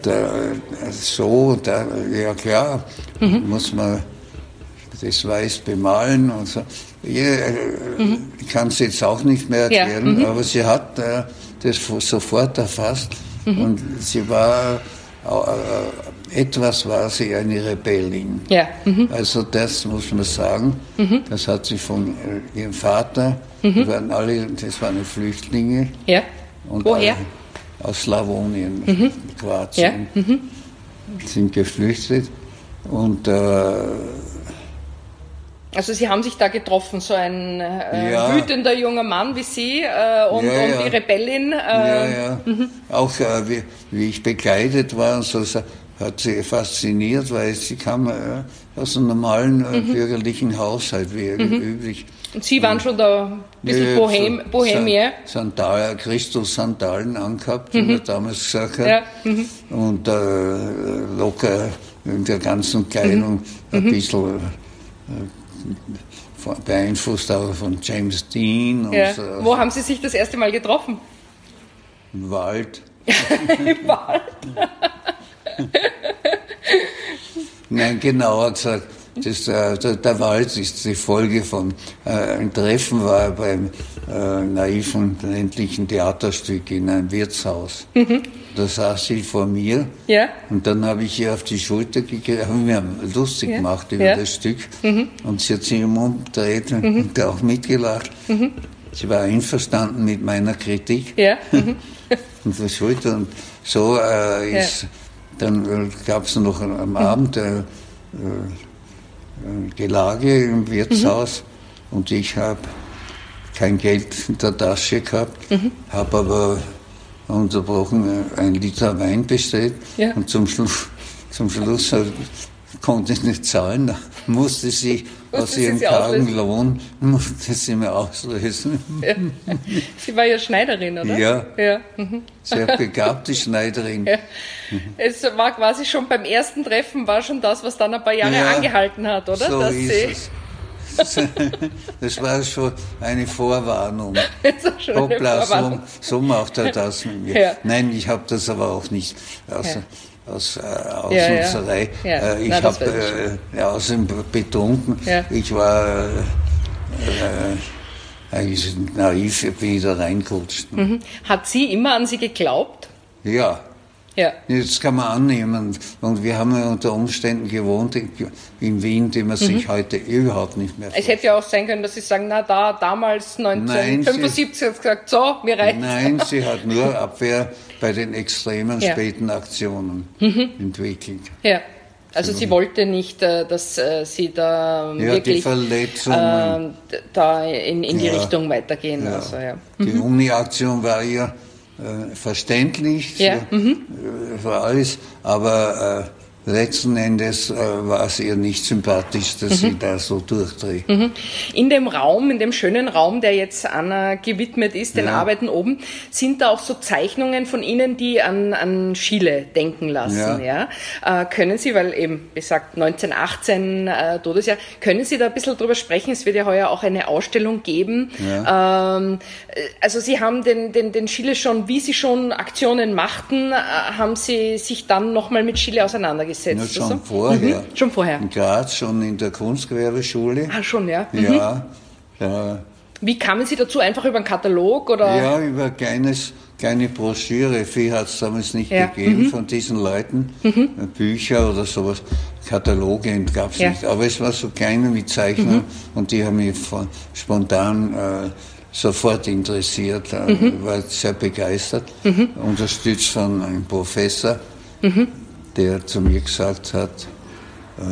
Da, so, da, ja klar, mhm. muss man das weiß bemalen und so. Ich, mhm. ich kann es jetzt auch nicht mehr erklären, ja. mhm. aber sie hat äh, das sofort erfasst mhm. und sie war äh, etwas war sie eine Rebellin. Ja. Mhm. Also das muss man sagen. Mhm. Das hat sie von äh, ihrem Vater, mhm. die waren alle, das waren Flüchtlinge. Ja. Und Woher? Aus Slawonien, mhm. Kroatien. Ja. Mhm. Sind geflüchtet. Und äh, also Sie haben sich da getroffen, so ein äh, ja. wütender junger Mann wie Sie äh, und, ja, ja. und, die Rebellin. Äh, ja, ja. Mhm. Auch äh, wie, wie, ich bekleidet war, so, hat sie fasziniert, weil sie kam äh, aus einem normalen äh, mhm. bürgerlichen Haushalt, wie mhm. üblich. Und Sie waren schon da ein bisschen Bohem, Bohemier? Sandal, Christus-Sandalen angehabt, mhm. wie man damals gesagt hat. Ja. Mhm. Und äh, locker in der ganzen Kleidung mhm. ein mhm. bisschen äh, beeinflusst auch von James Dean. Ja. So. Wo haben Sie sich das erste Mal getroffen? Im Wald. Im Wald? Nein, genauer gesagt, das, der, der, Wald ist die Folge von äh, ein Treffen war beim äh, naiven ländlichen Theaterstück in einem Wirtshaus. Mhm. Da saß sie vor mir ja. und dann habe ich ihr auf die Schulter gegeben, haben wir lustig ja. gemacht über ja. das Stück mhm. und sie hat sich umgedreht mhm. und auch mitgelacht. Mhm. Sie war einverstanden mit meiner Kritik ja. Mhm. und Schulter und so äh, ist dann gab es noch am mhm. Abend äh, äh, Gelage im Wirtshaus mhm. und ich habe kein Geld in der Tasche gehabt, mhm. habe aber unterbrochen äh, ein Liter Wein bestellt ja. und zum Schluss, zum Schluss konnte nicht zahlen, musste sie aus ihrem kargen Lohn, musste sie mir auslösen. Ja. Sie war ja Schneiderin, oder? Ja, ja. Mhm. sehr begabte Schneiderin. Ja. Es war quasi schon beim ersten Treffen, war schon das, was dann ein paar Jahre ja, angehalten hat, oder? So Dass ist es. Das war schon eine Vorwarnung. Schon Hoppla, eine Vorwarnung. So, so, macht er das mit mir. Ja. Nein, ich habe das aber auch nicht. Also, aus, äh, aus ja, Nutzerei. Ja. Ja. Äh, ich habe äh, außerdem betrunken. Ich war äh, äh, eigentlich naiv, bin ich da reingerutscht. Mhm. Hat sie immer an Sie geglaubt? Ja. Ja. Das kann man annehmen. Und wir haben ja unter Umständen gewohnt in Wien, die man sich mhm. heute überhaupt nicht mehr vorstellt. Es hätte ja auch sein können, dass Sie sagen, na da, damals 1975 hat gesagt, so, mir reicht Nein, sie hat nur Abwehr bei den extremen ja. späten Aktionen mhm. entwickelt. Ja. Also sie wollte nicht, äh, dass äh, sie da ja, wirklich äh, da in, in die ja. Richtung weitergehen. Ja. Also, ja. Die mhm. Uni-Aktion war ja äh, verständlich ja. für, mhm. für, alles, aber äh, letzten Endes äh, war es ihr nicht sympathisch, dass mhm. sie da so durchdreht. Mhm. In dem Raum, in dem schönen Raum, der jetzt Anna gewidmet ist, den ja. Arbeiten oben, sind da auch so Zeichnungen von Ihnen, die an, an Chile denken lassen. Ja. ja? Äh, können Sie, weil eben, wie gesagt, 1918 äh, Todesjahr, können Sie da ein bisschen drüber sprechen? Es wird ja heuer auch eine Ausstellung geben. Ja. Ähm, also Sie haben den, den, den Chile schon, wie Sie schon Aktionen machten, äh, haben Sie sich dann nochmal mit Chile auseinandergesetzt? Auseinandergesetzt? Ja, schon so? vorher. Mhm. Schon vorher. In Graz, schon in der Kunstgewerbeschule. Ah, schon, ja. Mhm. Ja. ja. Wie kamen Sie dazu? Einfach über einen Katalog? Oder? Ja, über ein kleines, kleine Broschüre. Viel hat es damals nicht ja. gegeben mhm. von diesen Leuten. Mhm. Bücher oder sowas. Kataloge gab es ja. nicht. Aber es war so kleine mit Zeichnern mhm. und die haben mich von, spontan äh, sofort interessiert, äh, mhm. war sehr begeistert. Mhm. Unterstützt von einem Professor. Der zu mir gesagt hat, äh,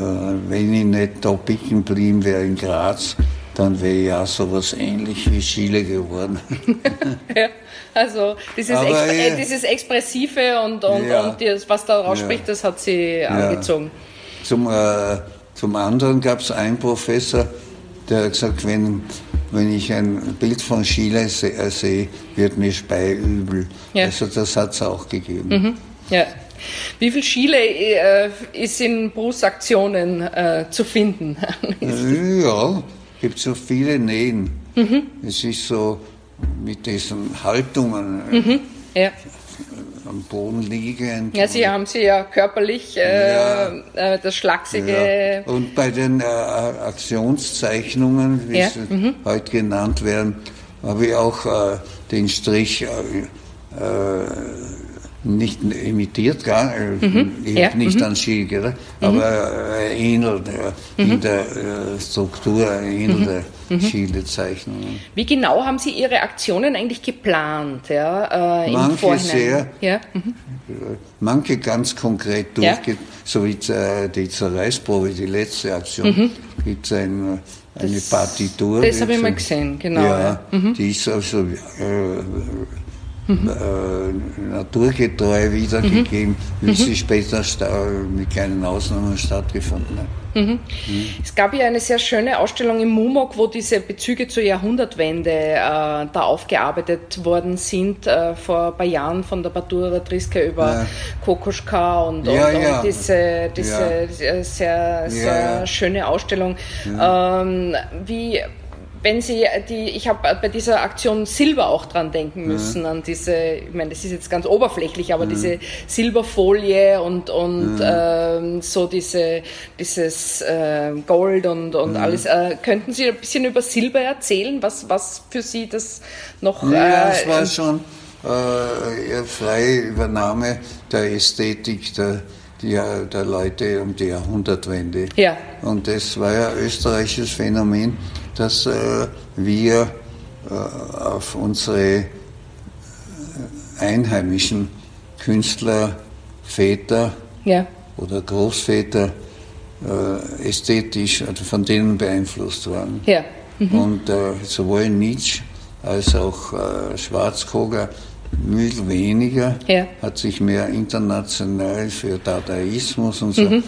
wenn ich nicht da picken geblieben wäre in Graz, dann wäre ich auch so was ähnlich wie Chile geworden. ja, also dieses, Exp äh, dieses Expressive und, und, ja, und das, was da rausspricht, ja, das hat sie ja. angezogen. Zum, äh, zum anderen gab es einen Professor, der hat gesagt, wenn, wenn ich ein Bild von Chile sehe, äh, seh, wird mir speiübel. Also das hat es auch gegeben. Mhm. Ja. Wie viel Chile äh, ist in Bruce-Aktionen äh, zu finden? ja, gibt so viele Nähen. Mhm. Es ist so mit diesen Haltungen äh, mhm. ja. am Boden liegend. Ja, Sie haben sie ja körperlich äh, ja. Äh, das schlachsige. Ja. Und bei den äh, Aktionszeichnungen, wie sie mhm. heute genannt werden, habe ich auch den Strich nicht imitiert, gar, äh, mhm. ja. nicht mhm. an Ski, aber äh, ähnelt äh, mhm. in der äh, Struktur, ähnelt mhm. der mhm. Schielezeichnungen. Wie genau haben Sie Ihre Aktionen eigentlich geplant? Ja, äh, manche Vorhinein? sehr, ja. Mhm. manche ganz konkret durchgeht, ja. so wie äh, die Zerreißprobe, die letzte Aktion, gibt es ein, eine das, Partitur. Das habe ich mal gesehen, genau. Ja, die ist also äh, mhm. äh, naturgetreu wiedergegeben, mhm. wie sie später mit kleinen Ausnahmen stattgefunden hat. Mhm. Mhm. Es gab ja eine sehr schöne Ausstellung im MUMOG, wo diese Bezüge zur Jahrhundertwende äh, da aufgearbeitet worden sind, äh, vor ein paar Jahren von der Batura Triske über ja. Kokoschka und, ja, und, ja. und diese, diese sehr, sehr schöne Ausstellung. Ähm, wie wenn Sie die, ich habe bei dieser Aktion Silber auch dran denken müssen, mhm. an diese, ich meine, das ist jetzt ganz oberflächlich, aber mhm. diese Silberfolie und, und mhm. ähm, so diese, dieses äh, Gold und, und alles. Äh, könnten Sie ein bisschen über Silber erzählen, was, was für Sie das noch. Ja, äh, es war schon äh, freie Übernahme der Ästhetik der die, der Leute um die Jahrhundertwende. Ja. Und das war ja ein österreichisches Phänomen dass äh, wir äh, auf unsere äh, einheimischen Künstler, Väter ja. oder Großväter äh, ästhetisch also von denen beeinflusst waren. Ja. Mhm. Und äh, sowohl Nietzsche als auch äh, Schwarzkogler viel weniger, ja. hat sich mehr international für Dadaismus und so. Mhm.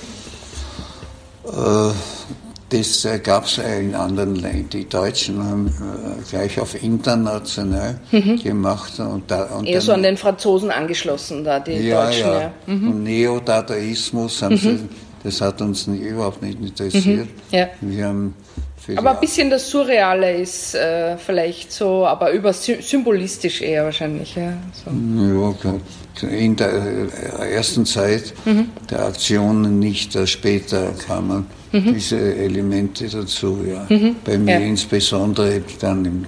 Äh, das äh, gab es in anderen Ländern. Die Deutschen haben äh, gleich auf international mhm. gemacht. Und da, und Eher so an den Franzosen angeschlossen, da die ja, Deutschen. Ja. ja. Mhm. Und Neodadaismus haben mhm. sie, das hat uns nicht, überhaupt nicht interessiert. Mhm. Ja. Wir haben aber ein bisschen das Surreale ist äh, vielleicht so, aber über symbolistisch eher wahrscheinlich. Ja, so. ja in der äh, ersten Zeit mhm. der Aktionen nicht, später kamen mhm. diese Elemente dazu. Ja. Mhm. Bei mir ja. insbesondere dann im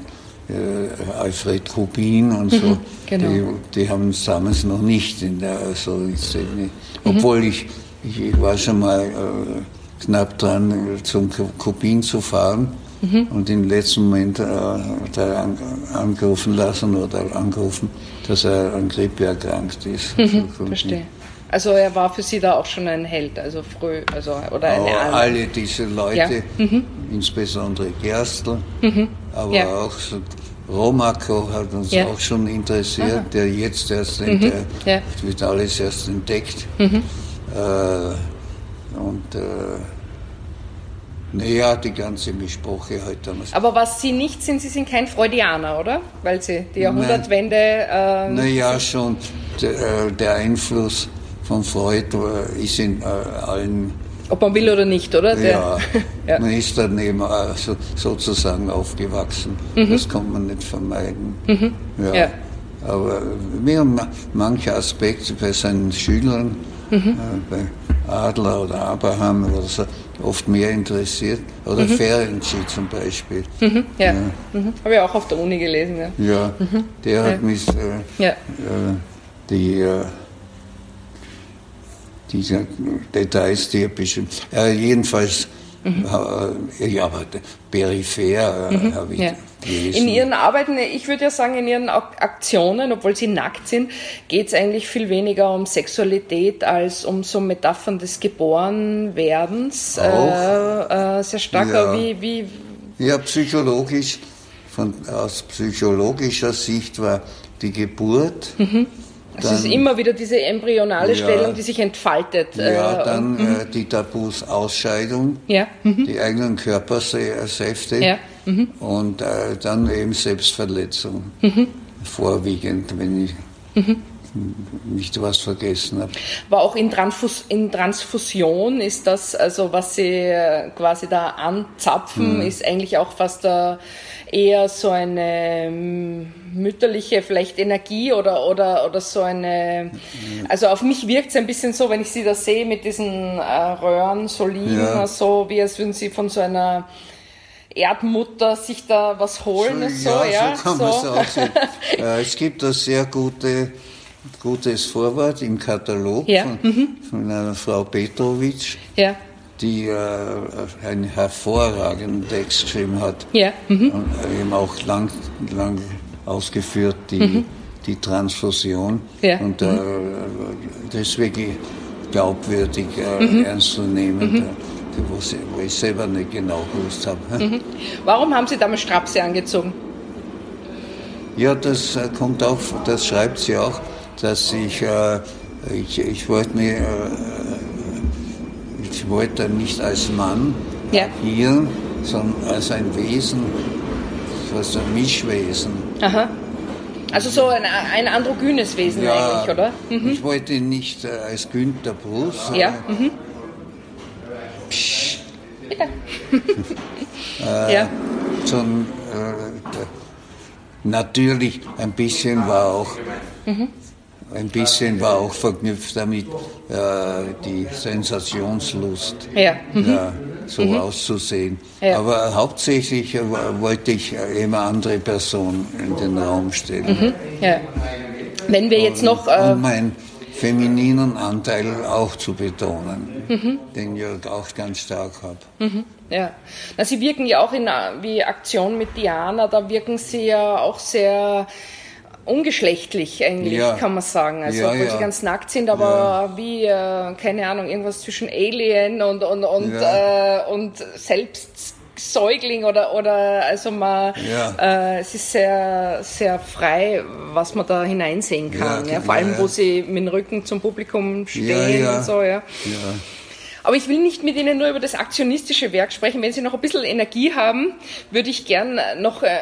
äh, Alfred Kubin und so, mhm. genau. die, die haben es damals noch nicht in der so Szene. Mhm. Obwohl ich, ich war schon mal äh, knapp dran, zum Kubin zu fahren. Mhm. Und im letzten Moment äh, da angerufen lassen oder angerufen, dass er an Grippe erkrankt ist. Verstehe. Also er war für Sie da auch schon ein Held, also früh, also oder eine oh, Alle diese Leute, ja. mhm. insbesondere Gerstl, mhm. aber ja. auch so Romako hat uns ja. auch schon interessiert, Aha. der jetzt erst mhm. der, ja. wird alles erst entdeckt. Mhm. Äh, und äh, naja, die ganze Mischproche halt damals. Aber was Sie nicht sind, Sie sind kein Freudianer, oder? Weil Sie die Jahrhundertwende. Äh, naja, schon der, äh, der Einfluss von Freud ist in äh, allen. Ob man will oder nicht, oder? Ja, ja. man ist daneben also sozusagen aufgewachsen. Mhm. Das kann man nicht vermeiden. Mhm. Ja. ja. Aber mir manche Aspekte bei seinen Schülern, mhm. äh, bei Adler oder Abraham oder so, oft mehr interessiert. Oder mhm. Ferenczi zum Beispiel. Mhm, ja. ja. Mhm. Habe ich auch auf der Uni gelesen. Ja, ja mhm. der hat mich äh, ja. äh, die äh, diese Details, die er bestimmt. Äh, jedenfalls, mhm. äh, ja, aber peripher äh, mhm. habe ich ja. In Ihren Arbeiten, ich würde ja sagen, in Ihren Aktionen, obwohl Sie nackt sind, geht es eigentlich viel weniger um Sexualität als um so Metaphern des Geborenwerdens. Äh, äh, sehr stark. Ja. Wie, wie ja, psychologisch, von, aus psychologischer Sicht war die Geburt. Mhm dann, es ist immer wieder diese embryonale ja, Stellung, die sich entfaltet. Ja, äh, dann und, äh, die Tabus Ausscheidung, ja, mhm. die eigenen Körpersäfte ja, mhm. und äh, dann eben Selbstverletzung. Mhm. Vorwiegend, wenn ich mhm. nicht was vergessen habe. Aber auch in, Transfus in, Transfusion ist das, also was Sie äh, quasi da anzapfen, mhm. ist eigentlich auch fast der eher so eine ähm, mütterliche vielleicht Energie oder, oder, oder so eine, also auf mich wirkt es ein bisschen so, wenn ich sie da sehe mit diesen äh, Röhren so liegen, ja. so wie als würden sie von so einer Erdmutter sich da was holen. So, so ja, so kann so. man es auch sehen. äh, es gibt da sehr gute, gutes Vorwort im Katalog ja. von, mhm. von einer Frau Petrovic. Ja die äh, einen hervorragenden Text geschrieben hat. Ja. Mhm. Und eben auch lang, lang ausgeführt, die, mhm. die Transfusion. Ja. Und äh, deswegen glaubwürdig äh, mhm. ernst zu nehmen. Mhm. Wo, wo, ich selber nicht genau gewusst habe. Mhm. Warum haben Sie damals Strapse angezogen? Ja, das äh, kommt auch, das schreibt sie auch, dass ich, äh, ich, ich wollte mir äh, ich wollte nicht als Mann ja. agieren, sondern als ein Wesen, was ein Mischwesen. Aha. Also so ein, ein androgynes Wesen ja, eigentlich, oder? Mhm. Ich wollte nicht äh, als Günther Bruce. Ja. Mhm. Psst. Bitte. äh, ja. Sondern äh, natürlich ein bisschen war auch mhm. Ein bisschen war auch verknüpft damit äh, die Sensationslust, ja. Mhm. ja so mhm. auszusehen. Ja. Aber hauptsächlich äh, wollte ich immer andere Personen in den Raum stellen. Mhm. Ja. Wenn wir jetzt noch. Äh, und mein femininen Anteil auch zu betonen, mhm. den ich auch ganz stark habe. Mhm. Ja, Na, Sie wirken ja auch in wie Aktion mit Diana, da wirken Sie ja auch sehr ungeschlechtlich eigentlich, ja. kann man sagen. Also ja, obwohl ja. sie ganz nackt sind, aber wie, äh, keine Ahnung, irgendwas zwischen Alien und, und, und, äh, und Selbstsäugling oder, oder also man, äh, es ist sehr, sehr frei, was man da hineinsehen kann. Ja, vor allem, wo sie mit dem Rücken zum Publikum stehen und so, ja. Aber ich will nicht mit Ihnen nur über das aktionistische Werk sprechen. Wenn Sie noch ein bisschen Energie haben, würde ich gern noch äh,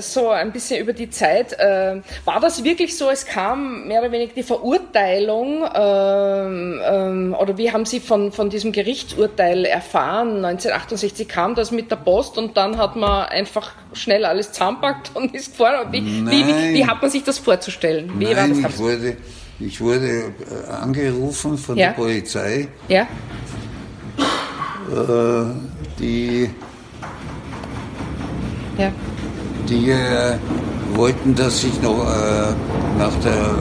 so ein bisschen über die Zeit. Äh, war das wirklich so? Es kam mehr oder weniger die Verurteilung ähm, ähm, oder wie haben Sie von, von diesem Gerichtsurteil erfahren? 1968 kam das mit der Post und dann hat man einfach schnell alles zusammenpackt und ist gefahren. Wie, wie, wie, wie, hat man sich das vorzustellen? Wie Nein, war das? Ich wurde, ich wurde äh, angerufen von ja. der Polizei. Ja. Äh, die ja. die äh, wollten, dass ich noch äh, nach der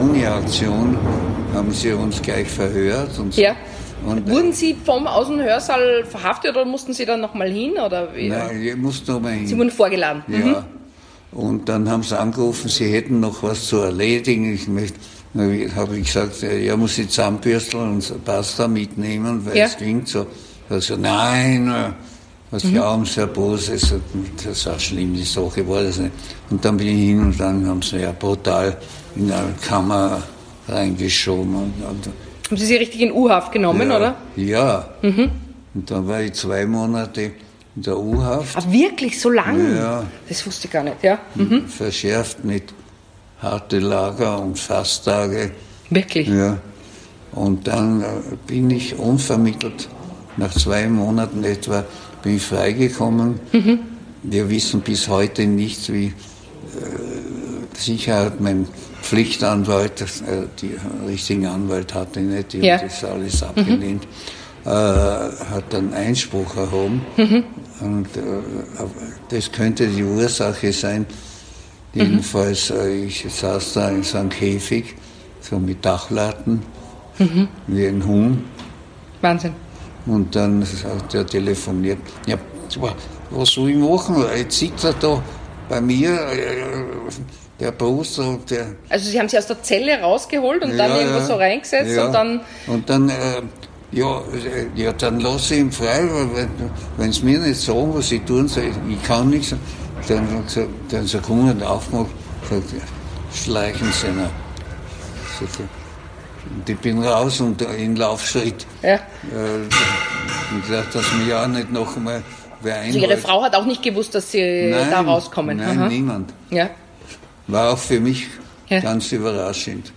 Uni-Aktion haben sie uns gleich verhört. Und, ja. Und, Wurden Sie vom Außenhörsaal verhaftet oder mussten Sie dann nochmal hin? Oder wie? Nein, ich musste nochmal hin. Sie wurden vorgeladen? Ja. Mhm. Und dann haben sie angerufen, sie hätten noch was zu erledigen. Ich möchte habe ich gesagt, ja, muss ich Zahnbürstel und Pasta mitnehmen, weil ja. es klingt so. Also nein, was mhm. glauben Sie, Herr Bose, das ist eine schlimme Sache, war das nicht. Und dann bin ich hin und dann haben sie ja brutal in eine Kammer reingeschoben. Und, und haben Sie sie richtig in U-Haft genommen, ja, oder? Ja. Mhm. Und dann war ich zwei Monate in der U-Haft. Ah, wirklich so lange? Ja. Das wusste ich gar nicht, ja. Mhm. Verschärft mit harte Lager und Fasttage. Wirklich? Ja. Und dann äh, bin ich unvermittelt, nach zwei Monaten etwa, bin ich freigekommen. Mhm. Wir wissen bis heute nicht, wie äh, sicher hat mein Pflichtanwalt, äh, die richtigen Anwalt hatte nicht, die ja. hat das alles abgelehnt, mhm. äh, hat dann Einspruch erhoben. Mhm. Und äh, das könnte die Ursache sein, Jedenfalls, äh, ich saß da in so einem Käfig, so mit Dachlatten, mhm. wie ein Huhn. Wahnsinn. Und dann hat er telefoniert. Ja, was soll ich machen? Jetzt sitzt er da bei mir, äh, der Brust und der. Also Sie haben sie aus der Zelle rausgeholt und ja, dann irgendwo ja, so reingesetzt ja. und dann. Und dann, äh, ja, ja, dann lasse ich ihn frei, weil wenn sie mir nicht sagen, was sie tun soll, ich kann nichts. Dann hat gesagt, er und aufgemacht, gesagt, schleichen Sie noch. Und ich bin raus und in Laufschritt. Ja. Äh, und gesagt, dass mir ja nicht noch einmal wer also Ihre Frau hat auch nicht gewusst, dass Sie nein, da rauskommen? Nein, Aha. niemand. Ja. War auch für mich ja. ganz überraschend.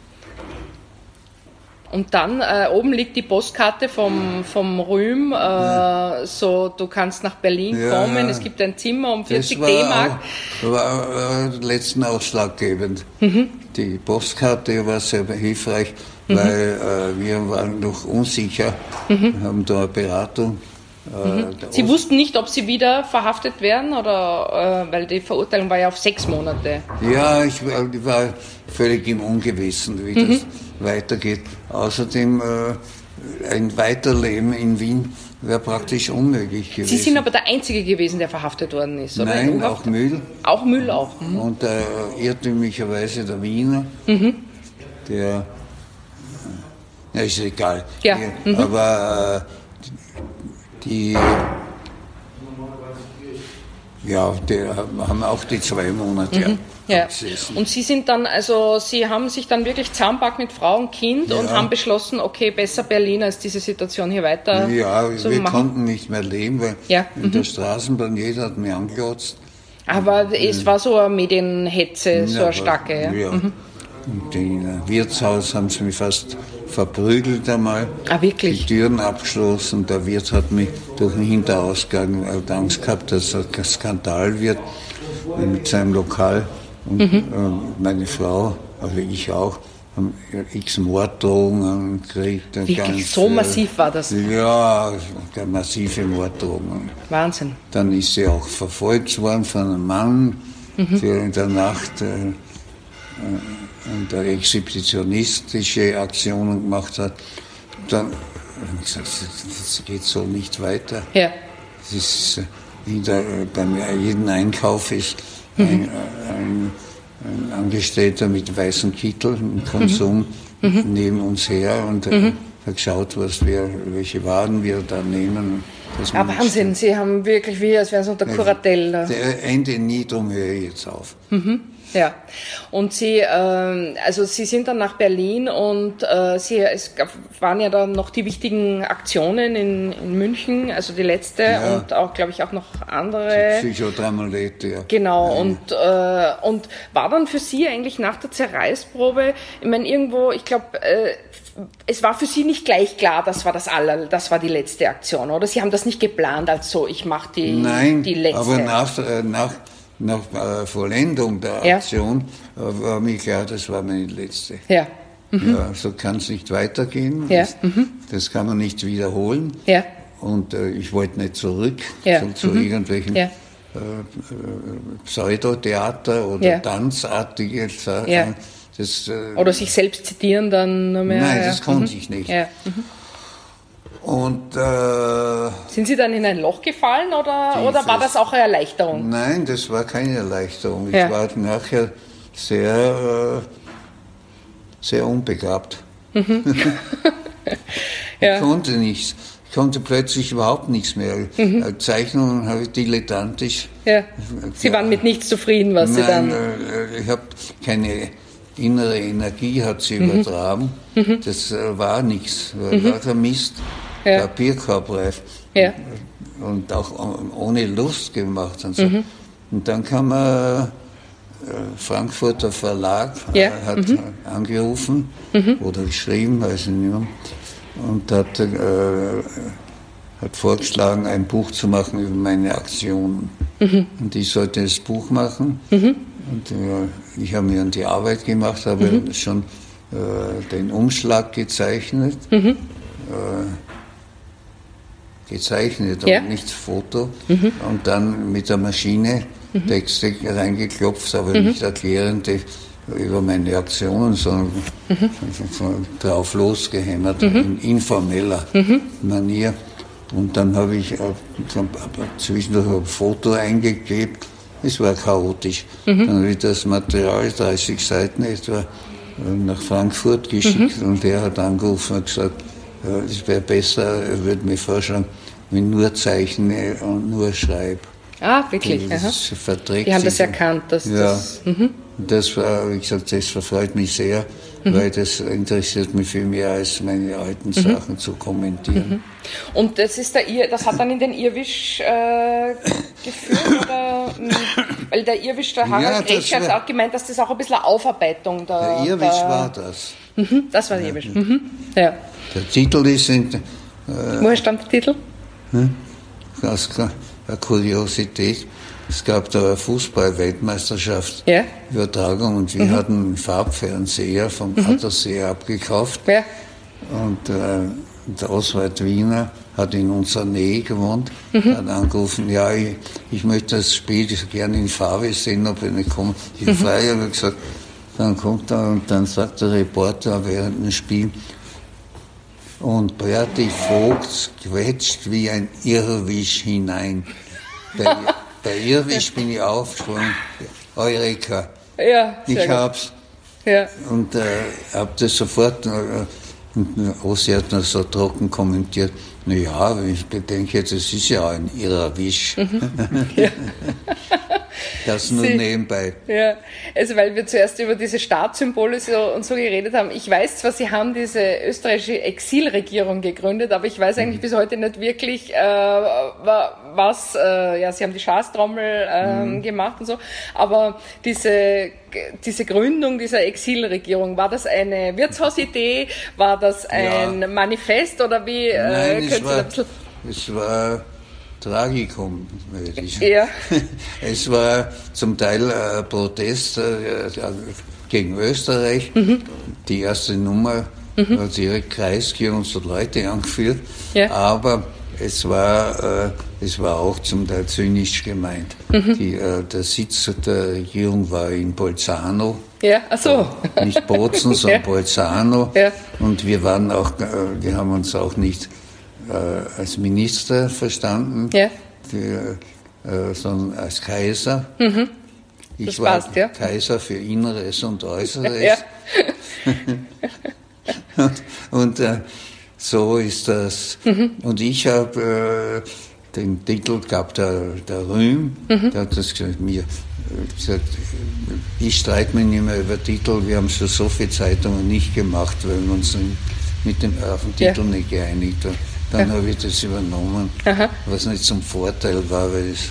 Und dann äh, oben liegt die Postkarte vom, vom Rühm, äh, ja. so du kannst nach Berlin ja, kommen, es gibt ein Zimmer um 40 D-Mark. Das war äh, letzten ausschlaggebend. Mhm. Die Postkarte war sehr hilfreich, mhm. weil äh, wir waren noch unsicher, mhm. haben da eine Beratung. Äh, mhm. Sie wussten nicht, ob Sie wieder verhaftet werden, oder, äh, weil die Verurteilung war ja auf sechs Monate. Ja, ich, ich war völlig im Ungewissen, wie mhm. das weitergeht. Außerdem äh, ein Weiterleben in Wien wäre praktisch unmöglich gewesen. Sie sind aber der Einzige gewesen, der verhaftet worden ist, oder? Nein, auch Müll. Auch Müll auch. Mhm. Und äh, irrtümlicherweise der Wiener, mhm. der, ja, ist egal. Ja. Mhm. Aber äh, die ja, die haben auch die zwei Monate. Mhm. Ja. Und Sie sind dann, also Sie haben sich dann wirklich zusammenpackt mit Frau und Kind ja. und haben beschlossen, okay, besser Berlin als diese Situation hier weiter ja, zu wir machen. konnten nicht mehr leben, weil ja. in mhm. der Straßenbahn jeder hat mich anglotzt. Aber es war so eine Medienhetze, so eine starke. Ja. ja. Mhm. Im Wirtshaus haben sie mich fast verprügelt einmal. Ah, wirklich? Die Türen abgeschlossen. Der Wirt hat mich durch den Hinterausgang Angst gehabt, dass es ein Skandal wird mit seinem Lokal. Und mhm. äh, meine Frau, also ich auch, haben x Morddrohungen gekriegt. Wirklich, ganz, so massiv war das? Ja, massive Morddrohungen. Wahnsinn. Dann ist sie auch verfolgt worden von einem Mann, mhm. der in der Nacht äh, äh exhibitionistische Aktionen gemacht hat, dann habe ich gesagt, das geht so nicht weiter. Ja. Das ist, der, beim jedem Einkauf ist. Ein, ein, ein, Angestellter mit weißem Kittel im Konsum mhm. mhm. neben uns her und mhm. hat geschaut, was wir, welche Waren wir da nehmen. Ja, Wahnsinn, Sie haben wirklich wie, als wären Sie unter Kuratell. Der Ende nie, drum höre ich jetzt auf. Ja, und Sie, ähm, also Sie sind dann nach Berlin und äh, Sie, es gab, waren ja dann noch die wichtigen Aktionen in, in München, also die letzte Ja. und auch, glaube ich, auch noch andere. Psychodramulette, ja. Genau, und, äh, und war dann für Sie eigentlich nach der Zerreißprobe, ich meine, irgendwo, ich glaube, äh, es war für Sie nicht gleich klar, das war das aller, das war die letzte Aktion, oder? Sie haben das nicht geplant als so, ich mache die, Nein, die letzte. aber nach, äh, nach, nach äh, Vollendung der Ja. Aktion äh, war mir klar, das war meine letzte. ja, Ja, so kann es nicht weitergehen. Ja, Das, das kann man nicht wiederholen. ja, Und äh, ich wollte nicht zurück Ja, zu, zu mhm. irgendwelchen ja, äh, Pseudotheater oder Ja. Tanzartige Sachen. Ja. Das, äh, oder sich selbst zitieren dann mehr. Nein, ja. das konnte ich nicht. Und äh, Sind Sie dann in ein Loch gefallen oder, oder war das auch eine Erleichterung? nein, das war keine Erleichterung. Ja. Ich war nachher sehr, äh, sehr unbegabt. Ja. Ich konnte nichts. Ich konnte plötzlich überhaupt nichts mehr. Mhm. Äh, Zeichnungen habe ich dilettantisch. Ja. Sie waren mit nichts zufrieden, was Sie Nein, dann. äh, ich habe keine innere Energie hat sie Mhm. übertragen. Das äh, war nichts, war lauter Mist, Ja. Papierkorbreif Ja. und auch ohne Lust gemacht und Mhm. so. Und dann kam ein Frankfurter Verlag, Ja. äh, hat äh, angerufen oder geschrieben, weiß ich nicht mehr, und hat, äh, hat vorgeschlagen, ein Buch zu machen über meine Aktionen. Und ich sollte das Buch machen. Und äh, ich habe mir an die Arbeit gemacht, habe schon äh, den Umschlag gezeichnet. Äh, gezeichnet Ja. und nicht Foto. Und dann mit der Maschine Texte reingeklopft, aber nicht erklärende über meine Aktionen, sondern von drauf losgehämmert, in informeller Manier. Und dann habe ich äh, zwischendurch ein Foto eingeklebt. Es war chaotisch. Dann habe ich das Material, 30 Seiten etwa, äh, nach Frankfurt geschickt und der hat angerufen und gesagt, es wäre besser, er würde mir vorschlagen, wenn nur zeichne und nur schreibe. Ah, wirklich. Das aha. verträgt Die haben das erkannt, dass ja. das. Mhm. Das war, wie gesagt, das verfreut mich sehr, weil das interessiert mich viel mehr als meine alten Mhm. Sachen zu kommentieren. Und das ist der das hat dann in den Irwisch äh, geführt, oder? Weil der Irwisch, der Harald Ja, Resch hat auch gemeint, dass das auch ein bisschen eine Aufarbeitung der. Der Irwitsch der, war das. Mhm, das war der Irwisch. Mhm. Ja. Der Titel ist in, Woher stammt der Titel? aus eine Kuriosität. Es gab da eine Fußball-Weltmeisterschaft, Ja. Mhm. Übertragung, und wir hatten einen Farbfernseher vom Attersee abgekauft. Ja. Und äh, der Oswald Wiener hat in unserer Nähe gewohnt, Mhm. hat angerufen, ja, ich, ich möchte das Spiel gerne in Farbe sehen, ob er nicht kommt. Ich Mhm. frei habe gesagt, dann kommt er und dann sagt der Reporter während dem Spiel, und Berti Vogt quetscht wie ein Irrwisch hinein. Bei, bei Irrwisch bin ich aufgesprungen. Eureka. Ja, Ich hab's. Ja. Und äh, habe das sofort, äh, und Ossi hat noch so trocken kommentiert, na ja, wenn ich bedenke, das ist ja ein Irrwisch. das nur Sie- nebenbei. Ja, also weil wir zuerst über diese Staatssymbole so und so geredet haben. Ich weiß zwar, Sie haben diese österreichische Exilregierung gegründet, aber ich weiß eigentlich bis heute nicht wirklich, äh, wa- was, äh, ja, Sie haben die Schaßtrommel ähm, gemacht und so, aber diese, diese Gründung dieser Exilregierung, war das eine Wirtshausidee, war das ein Ja. Manifest oder wie, äh, Nein, können es war, es war Tragikum. Ja. Es war zum Teil ein Protest äh, gegen Österreich. Mhm. Die erste Nummer hat direkt Kreisky und so Leute angeführt. Ja. Aber es war, äh, es war auch zum Teil zynisch gemeint. Mhm. Die, äh, der Sitz der Regierung war in Bolzano. ja, ach so. Nicht Bozen, sondern Ja. Bolzano. Ja. Und wir waren auch, äh, wir haben uns auch nicht äh, als Minister verstanden, Ja. für, äh, sondern als Kaiser. Ich Mhm. Das war passt, ja. Kaiser für Inneres und Äußeres. Ja. und und äh, so ist das. Mhm. Und ich habe den Titel gab der, der Rühm, mhm. der hat das gesagt, mir, gesagt, ich streite mich nicht mehr über Titel, wir haben schon so viele Zeitungen nicht gemacht, weil wir uns mit dem, auf den Titel ja. nicht geeinigt haben. Dann ja. habe ich das übernommen, Aha. was nicht zum Vorteil war, weil es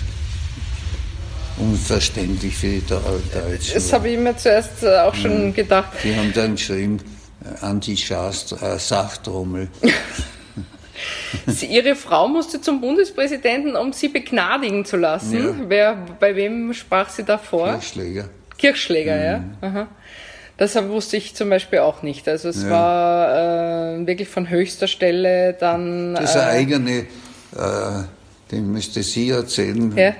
unverständlich für die Deutschen Das habe ich mir zuerst äh, auch schon ja. gedacht. Die haben dann geschrieben, äh, Anti-Sachtrommel. Ihre Frau musste zum Bundespräsidenten, um sie begnadigen zu lassen. Ja. Wer, bei wem sprach sie davor? Kirchschläger. Kirchschläger, mhm. ja. Aha. Das wusste ich zum Beispiel auch nicht. Also es ja. war äh, wirklich von höchster Stelle dann. Das ist eine äh, eigene, äh, den müsste sie erzählen, ja.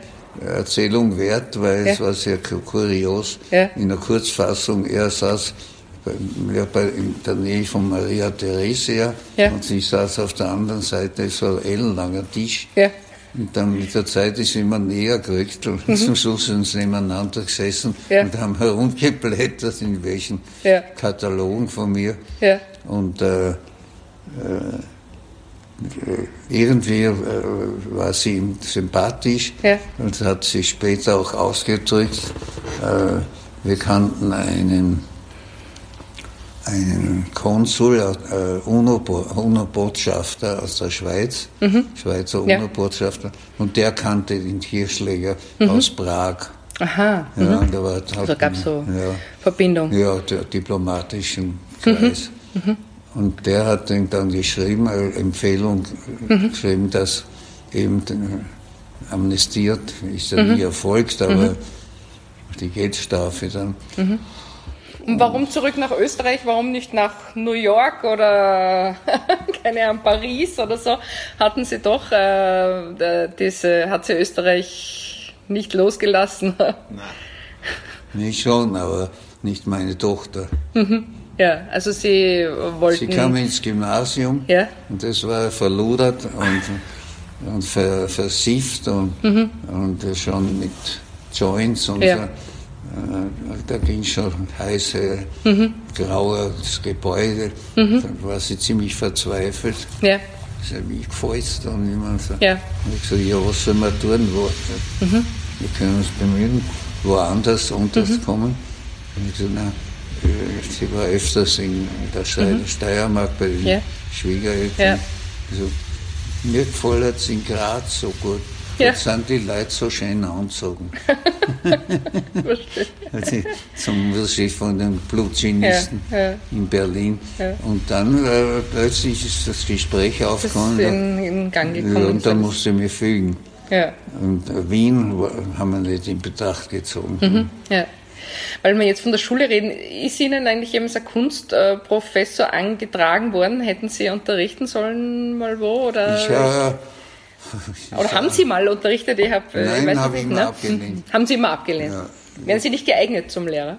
Erzählung wert, weil ja. es war sehr kurios. In der Kurzfassung, er saß ja, bei, in der Nähe von Maria Theresia ja. und sie saß auf der anderen Seite, es war ein ellenlanger Tisch. Ja. Und dann mit der Zeit ist sie immer näher gerückt und mhm. zum Schluss sind sie nebeneinander gesessen ja. und haben herumgeblättert in welchen ja. Katalogen von mir. Ja. Und äh, äh, irgendwie äh, war sie ihm sympathisch und hat sich später auch ausgedrückt. Äh, wir kannten einen einen Konsul, äh, UNO-Botschafter aus der Schweiz, mhm. Schweizer UNO-Botschafter, und der kannte den Tierschläger mhm. aus Prag. Aha. Ja, mhm. da war also gab es so ja, Verbindung. Ja, der diplomatischen Kreis. Mhm. mhm. Und der hat dann geschrieben, eine Empfehlung mhm. geschrieben, dass eben äh, amnestiert, ist ja nie erfolgt, aber die Geldstrafe dann. Und warum zurück nach Österreich? Warum nicht nach New York oder keine Ahnung, Paris oder so? Hatten Sie doch äh, diese, hat Sie Österreich nicht losgelassen? Nein. Nicht schon, aber nicht meine Tochter. Mhm. Ja, also Sie wollten. Sie kam ins Gymnasium ja? und das war verludert und, und ver, versifft und, mhm. und schon mit Joints und ja. so. Äh, da ging schon heiße, mhm. graues Gebäude. Mhm. Dann war sie ziemlich verzweifelt. Ja. Ich wie gefällt es dann? Jemand so. ja. ich gesagt, ja, was soll man tun? Wo, mhm. Wir können uns bemühen, woanders unterzukommen. Mhm. Und ich gesagt, nein, äh, sie war öfters in der mhm. Steiermark bei den ja. Schwiegereltern. Ja. Also, mir gefällt es in Graz so gut. Ja. Jetzt sind die Leute so schön angezogen. also zum Chef von den Blutchinisten ja, ja. in Berlin. Und dann äh, plötzlich ist das Gespräch aufgekommen. Das in, in Gang gekommen. und dann musste ich mich fügen. Und äh, Wien haben wir nicht in Betracht gezogen. Mhm. Ja. Weil wir jetzt von der Schule reden, ist Ihnen eigentlich eben ein Kunstprofessor angetragen worden? Hätten Sie unterrichten sollen mal wo? Oder? Ich, äh, oder haben Sie mal unterrichtet? Ich hab, äh, Nein, habe ich immer ne? abgelehnt. Haben Sie immer abgelehnt? Ja. Wären Sie nicht geeignet zum Lehrer?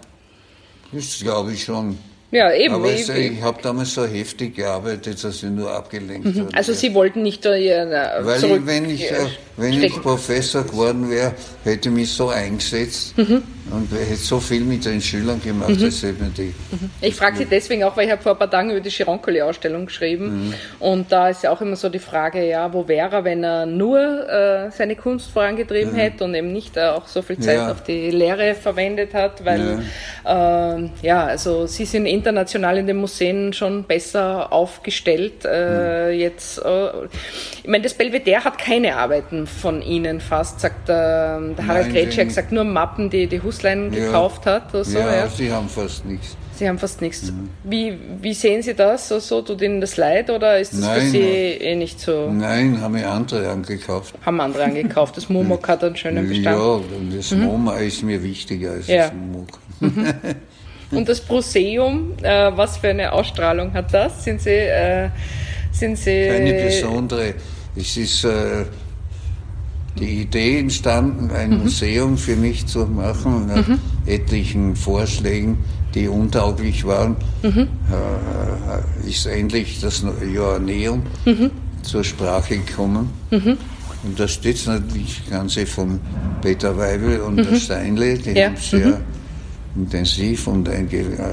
Das glaube ich schon. Ja, eben. Aber ich, ich habe damals so heftig gearbeitet, dass ich nur abgelenkt mhm. Also Sie wollten nicht Ihren Weil zurück, ich, wenn ich, äh, wenn ich Professor geworden wäre, hätte ich mich so eingesetzt mhm. und hätte so viel mit den Schülern gemacht, mhm. als hätte die. Mhm. Ich frage Sie deswegen auch, weil ich habe vor ein paar Tagen über die Gironcoli-Ausstellung geschrieben mhm. und da ist ja auch immer so die Frage, ja, wo wäre er, wenn er nur äh, seine Kunst vorangetrieben hätte und eben nicht äh, auch so viel Zeit ja. auf die Lehre verwendet hat, weil ja, äh, ja also Sie sind international in den Museen schon besser aufgestellt. Äh, mhm. Jetzt, äh, ich meine, das Belvedere hat keine Arbeiten von Ihnen fast, sagt der, der Harald Gretschek, sagt nur Mappen, die die Huslein ja. gekauft hat. Oder so, ja, ja, Sie haben fast nichts. Sie haben fast nichts. Mhm. Wie, wie sehen Sie das? So, so tut Ihnen das leid oder ist das Nein, für Sie eh nicht so? Nein, haben wir andere angekauft. Haben andere angekauft. Das Momok hat einen schönen Bestand. Ja, das mhm. Momok ist mir wichtiger als ja. das Momok. Mhm. Und das Proseum, äh, was für eine Ausstrahlung hat das? Sind Sie, äh, sind Sie keine besondere. Es ist äh, die Idee entstanden, ein mhm. Museum für mich zu machen, nach mhm. etlichen Vorschlägen, die untauglich waren, mhm. äh, ist endlich das Joanneum mhm. zur Sprache gekommen. Mhm. Und da steht natürlich das Ganze von Peter Weibel und der mhm. Steinle, die ja. haben sehr intensiv und ein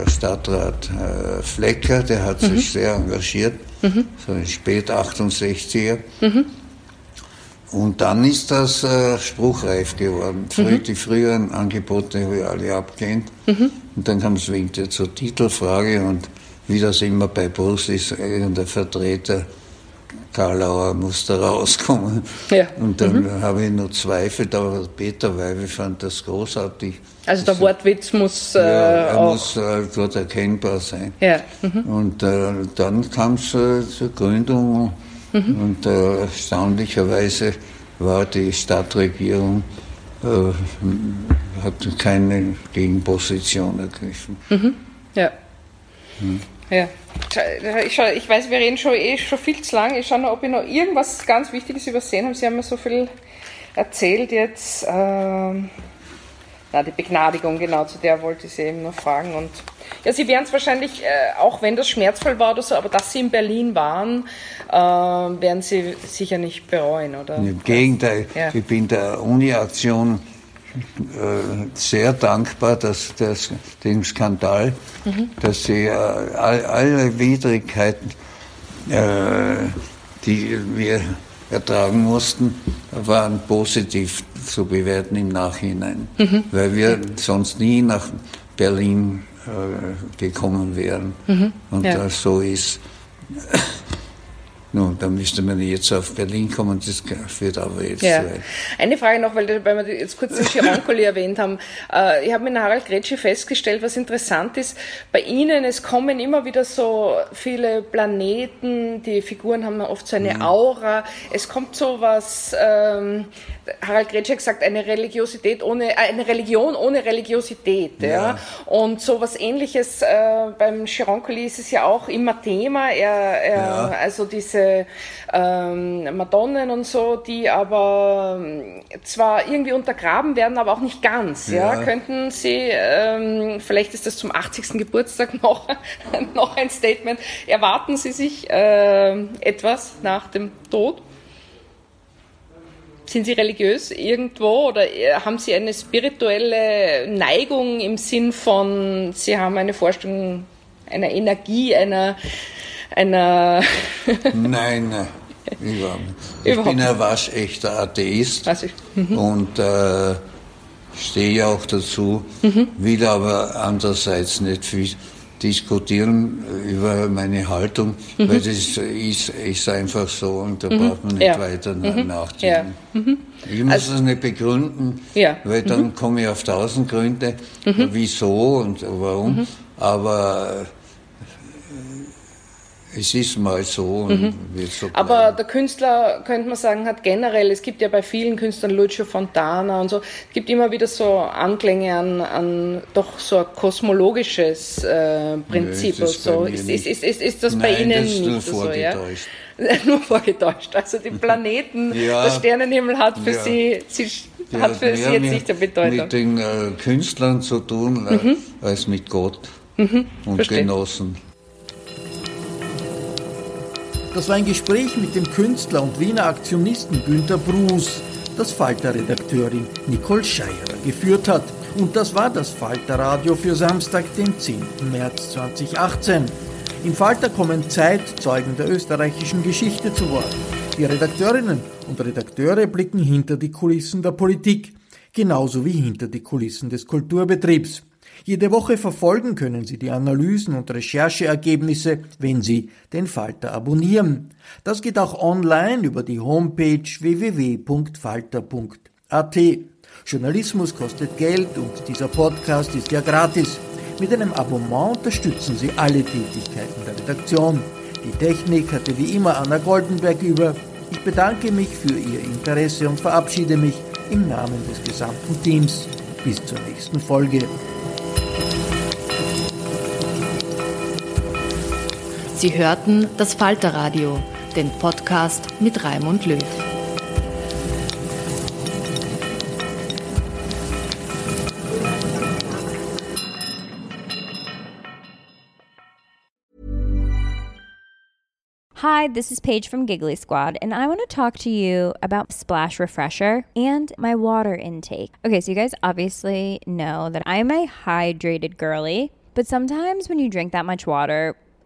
Stadtrat äh, Flecker, der hat sich sehr engagiert, so spät 68er. Und dann ist das äh, spruchreif geworden. Mhm. Die früheren Angebote habe ich alle abgelehnt. Mhm. Und dann kam es wegen der zur Titelfrage und wie das immer bei Bus ist, der Vertreter Karlauer muss da rauskommen. Ja. Und dann mhm. habe ich noch Zweifel, aber Peter Weibe fand das großartig. Also der Wortwitz muss äh, ja, er auch muss äh, dort erkennbar sein. Ja. Mhm. Und äh, dann kam es äh, zur Gründung mhm. und äh, erstaunlicherweise war die Stadtregierung äh, hat keine Gegenposition ergriffen. Mhm. Ja. Hm. Ja. Ich, schau, ich weiß, wir reden schon eh schon viel zu lang. Ich schaue noch, ob ich noch irgendwas ganz Wichtiges übersehen habe. Sie haben mir so viel erzählt jetzt. Ähm, na, die Begnadigung, genau, zu der wollte ich Sie eben noch fragen. Und ja, Sie werden es wahrscheinlich, äh, auch wenn das schmerzvoll war oder so, aber dass Sie in Berlin waren, äh, werden Sie sicher nicht bereuen, oder? Im Gegenteil, ja. ich bin der Uni-Aktion sehr dankbar, dass das, dem Skandal, mhm. dass sie äh, all, alle Widrigkeiten, äh, die wir ertragen mussten, waren positiv zu bewerten im Nachhinein, mhm. weil wir sonst nie nach Berlin äh, gekommen wären. Mhm. Und ja. das so ist. Nun, da müsste man jetzt auf Berlin kommen, das führt aber jetzt ja. weit. Eine Frage noch, weil, weil wir jetzt kurz den Chirancoli erwähnt haben. Äh, ich habe mit Harald Gretschi festgestellt, was interessant ist, bei Ihnen, es kommen immer wieder so viele Planeten, die Figuren haben oft so eine mhm. Aura, es kommt so was, ähm, Harald Gretsch hat gesagt, eine Religiosität ohne, äh, eine Religion ohne Religiosität. Ja. ja. Und so was ähnliches äh, beim Chirancoli ist es ja auch immer Thema. Er, er ja. Also diese ähm, Madonnen und so, die aber ähm, zwar irgendwie untergraben werden, aber auch nicht ganz. Ja. ja. Könnten Sie, ähm, vielleicht ist das zum 80. Geburtstag noch, noch ein Statement, erwarten Sie sich äh, etwas nach dem Tod? Sind Sie religiös irgendwo oder äh, haben Sie eine spirituelle Neigung im Sinn von, Sie haben eine Vorstellung einer Energie, einer. Einer nein, nein. Überhaupt nicht. Ich bin ein waschechter Atheist mhm. und äh, stehe auch dazu, mhm. will aber andererseits nicht viel diskutieren über meine Haltung, mhm. weil das ist, ist, einfach so und da mhm. braucht man nicht ja. weiter mhm. nachdenken. Ja. Mhm. Ich muss also, das nicht begründen, ja. weil dann komme ich auf tausend Gründe, wieso und warum, aber es ist mal so mhm. so. Aber der Künstler, könnte man sagen, hat generell, es gibt ja bei vielen Künstlern, Lucio Fontana und so, es gibt immer wieder so Anklänge an, an doch so ein kosmologisches äh, Prinzip. Nö, ist, so. ist, ist, ist, ist, ist, das Nein, bei Ihnen das nicht so? Ja? nur vorgetäuscht. Also die Planeten, ja, der Sternenhimmel hat für ja. Sie, Sie hat für Sie jetzt nicht der Bedeutung. Mit den äh, Künstlern zu tun äh, mhm. als mit Gott mhm, und verstehe. Genossen. Das war ein Gespräch mit dem Künstler und Wiener Aktionisten Günter Bruß, das Falter-Redakteurin Nicole Scheirer geführt hat. Und das war das Falter-Radio für Samstag, den 10. März 2018. Im Falter kommen Zeitzeugen der österreichischen Geschichte zu Wort. Die Redakteurinnen und Redakteure blicken hinter die Kulissen der Politik, genauso wie hinter die Kulissen des Kulturbetriebs. Jede Woche verfolgen können Sie die Analysen und Rechercheergebnisse, wenn Sie den Falter abonnieren. Das geht auch online über die Homepage www.falter.at. Journalismus kostet Geld und dieser Podcast ist ja gratis. Mit einem Abonnement unterstützen Sie alle Tätigkeiten der Redaktion. Die Technik hatte wie immer Anna Goldenberg über. Ich bedanke mich für Ihr Interesse und verabschiede mich im Namen des gesamten Teams. Bis zur nächsten Folge. Sie hörten das Falterradio, den Podcast mit Raimund Löw. Hi, this is Paige from Giggly Squad, and I want to talk to you about Splash Refresher and my water intake. Okay, so you guys obviously know that I'm a hydrated girly, but sometimes when you drink that much water,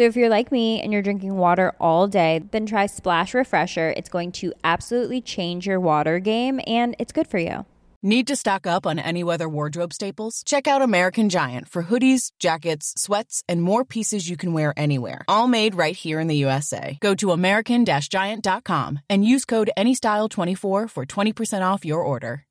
So if you're like me and you're drinking water all day, then try Splash Refresher. It's going to absolutely change your water game and it's good for you. Need to stock up on any weather wardrobe staples? Check out American Giant for hoodies, jackets, sweats, and more pieces you can wear anywhere. All made right here in the USA. Go to American Giant.com and use code ANYSTYLE24 for 20% off your order.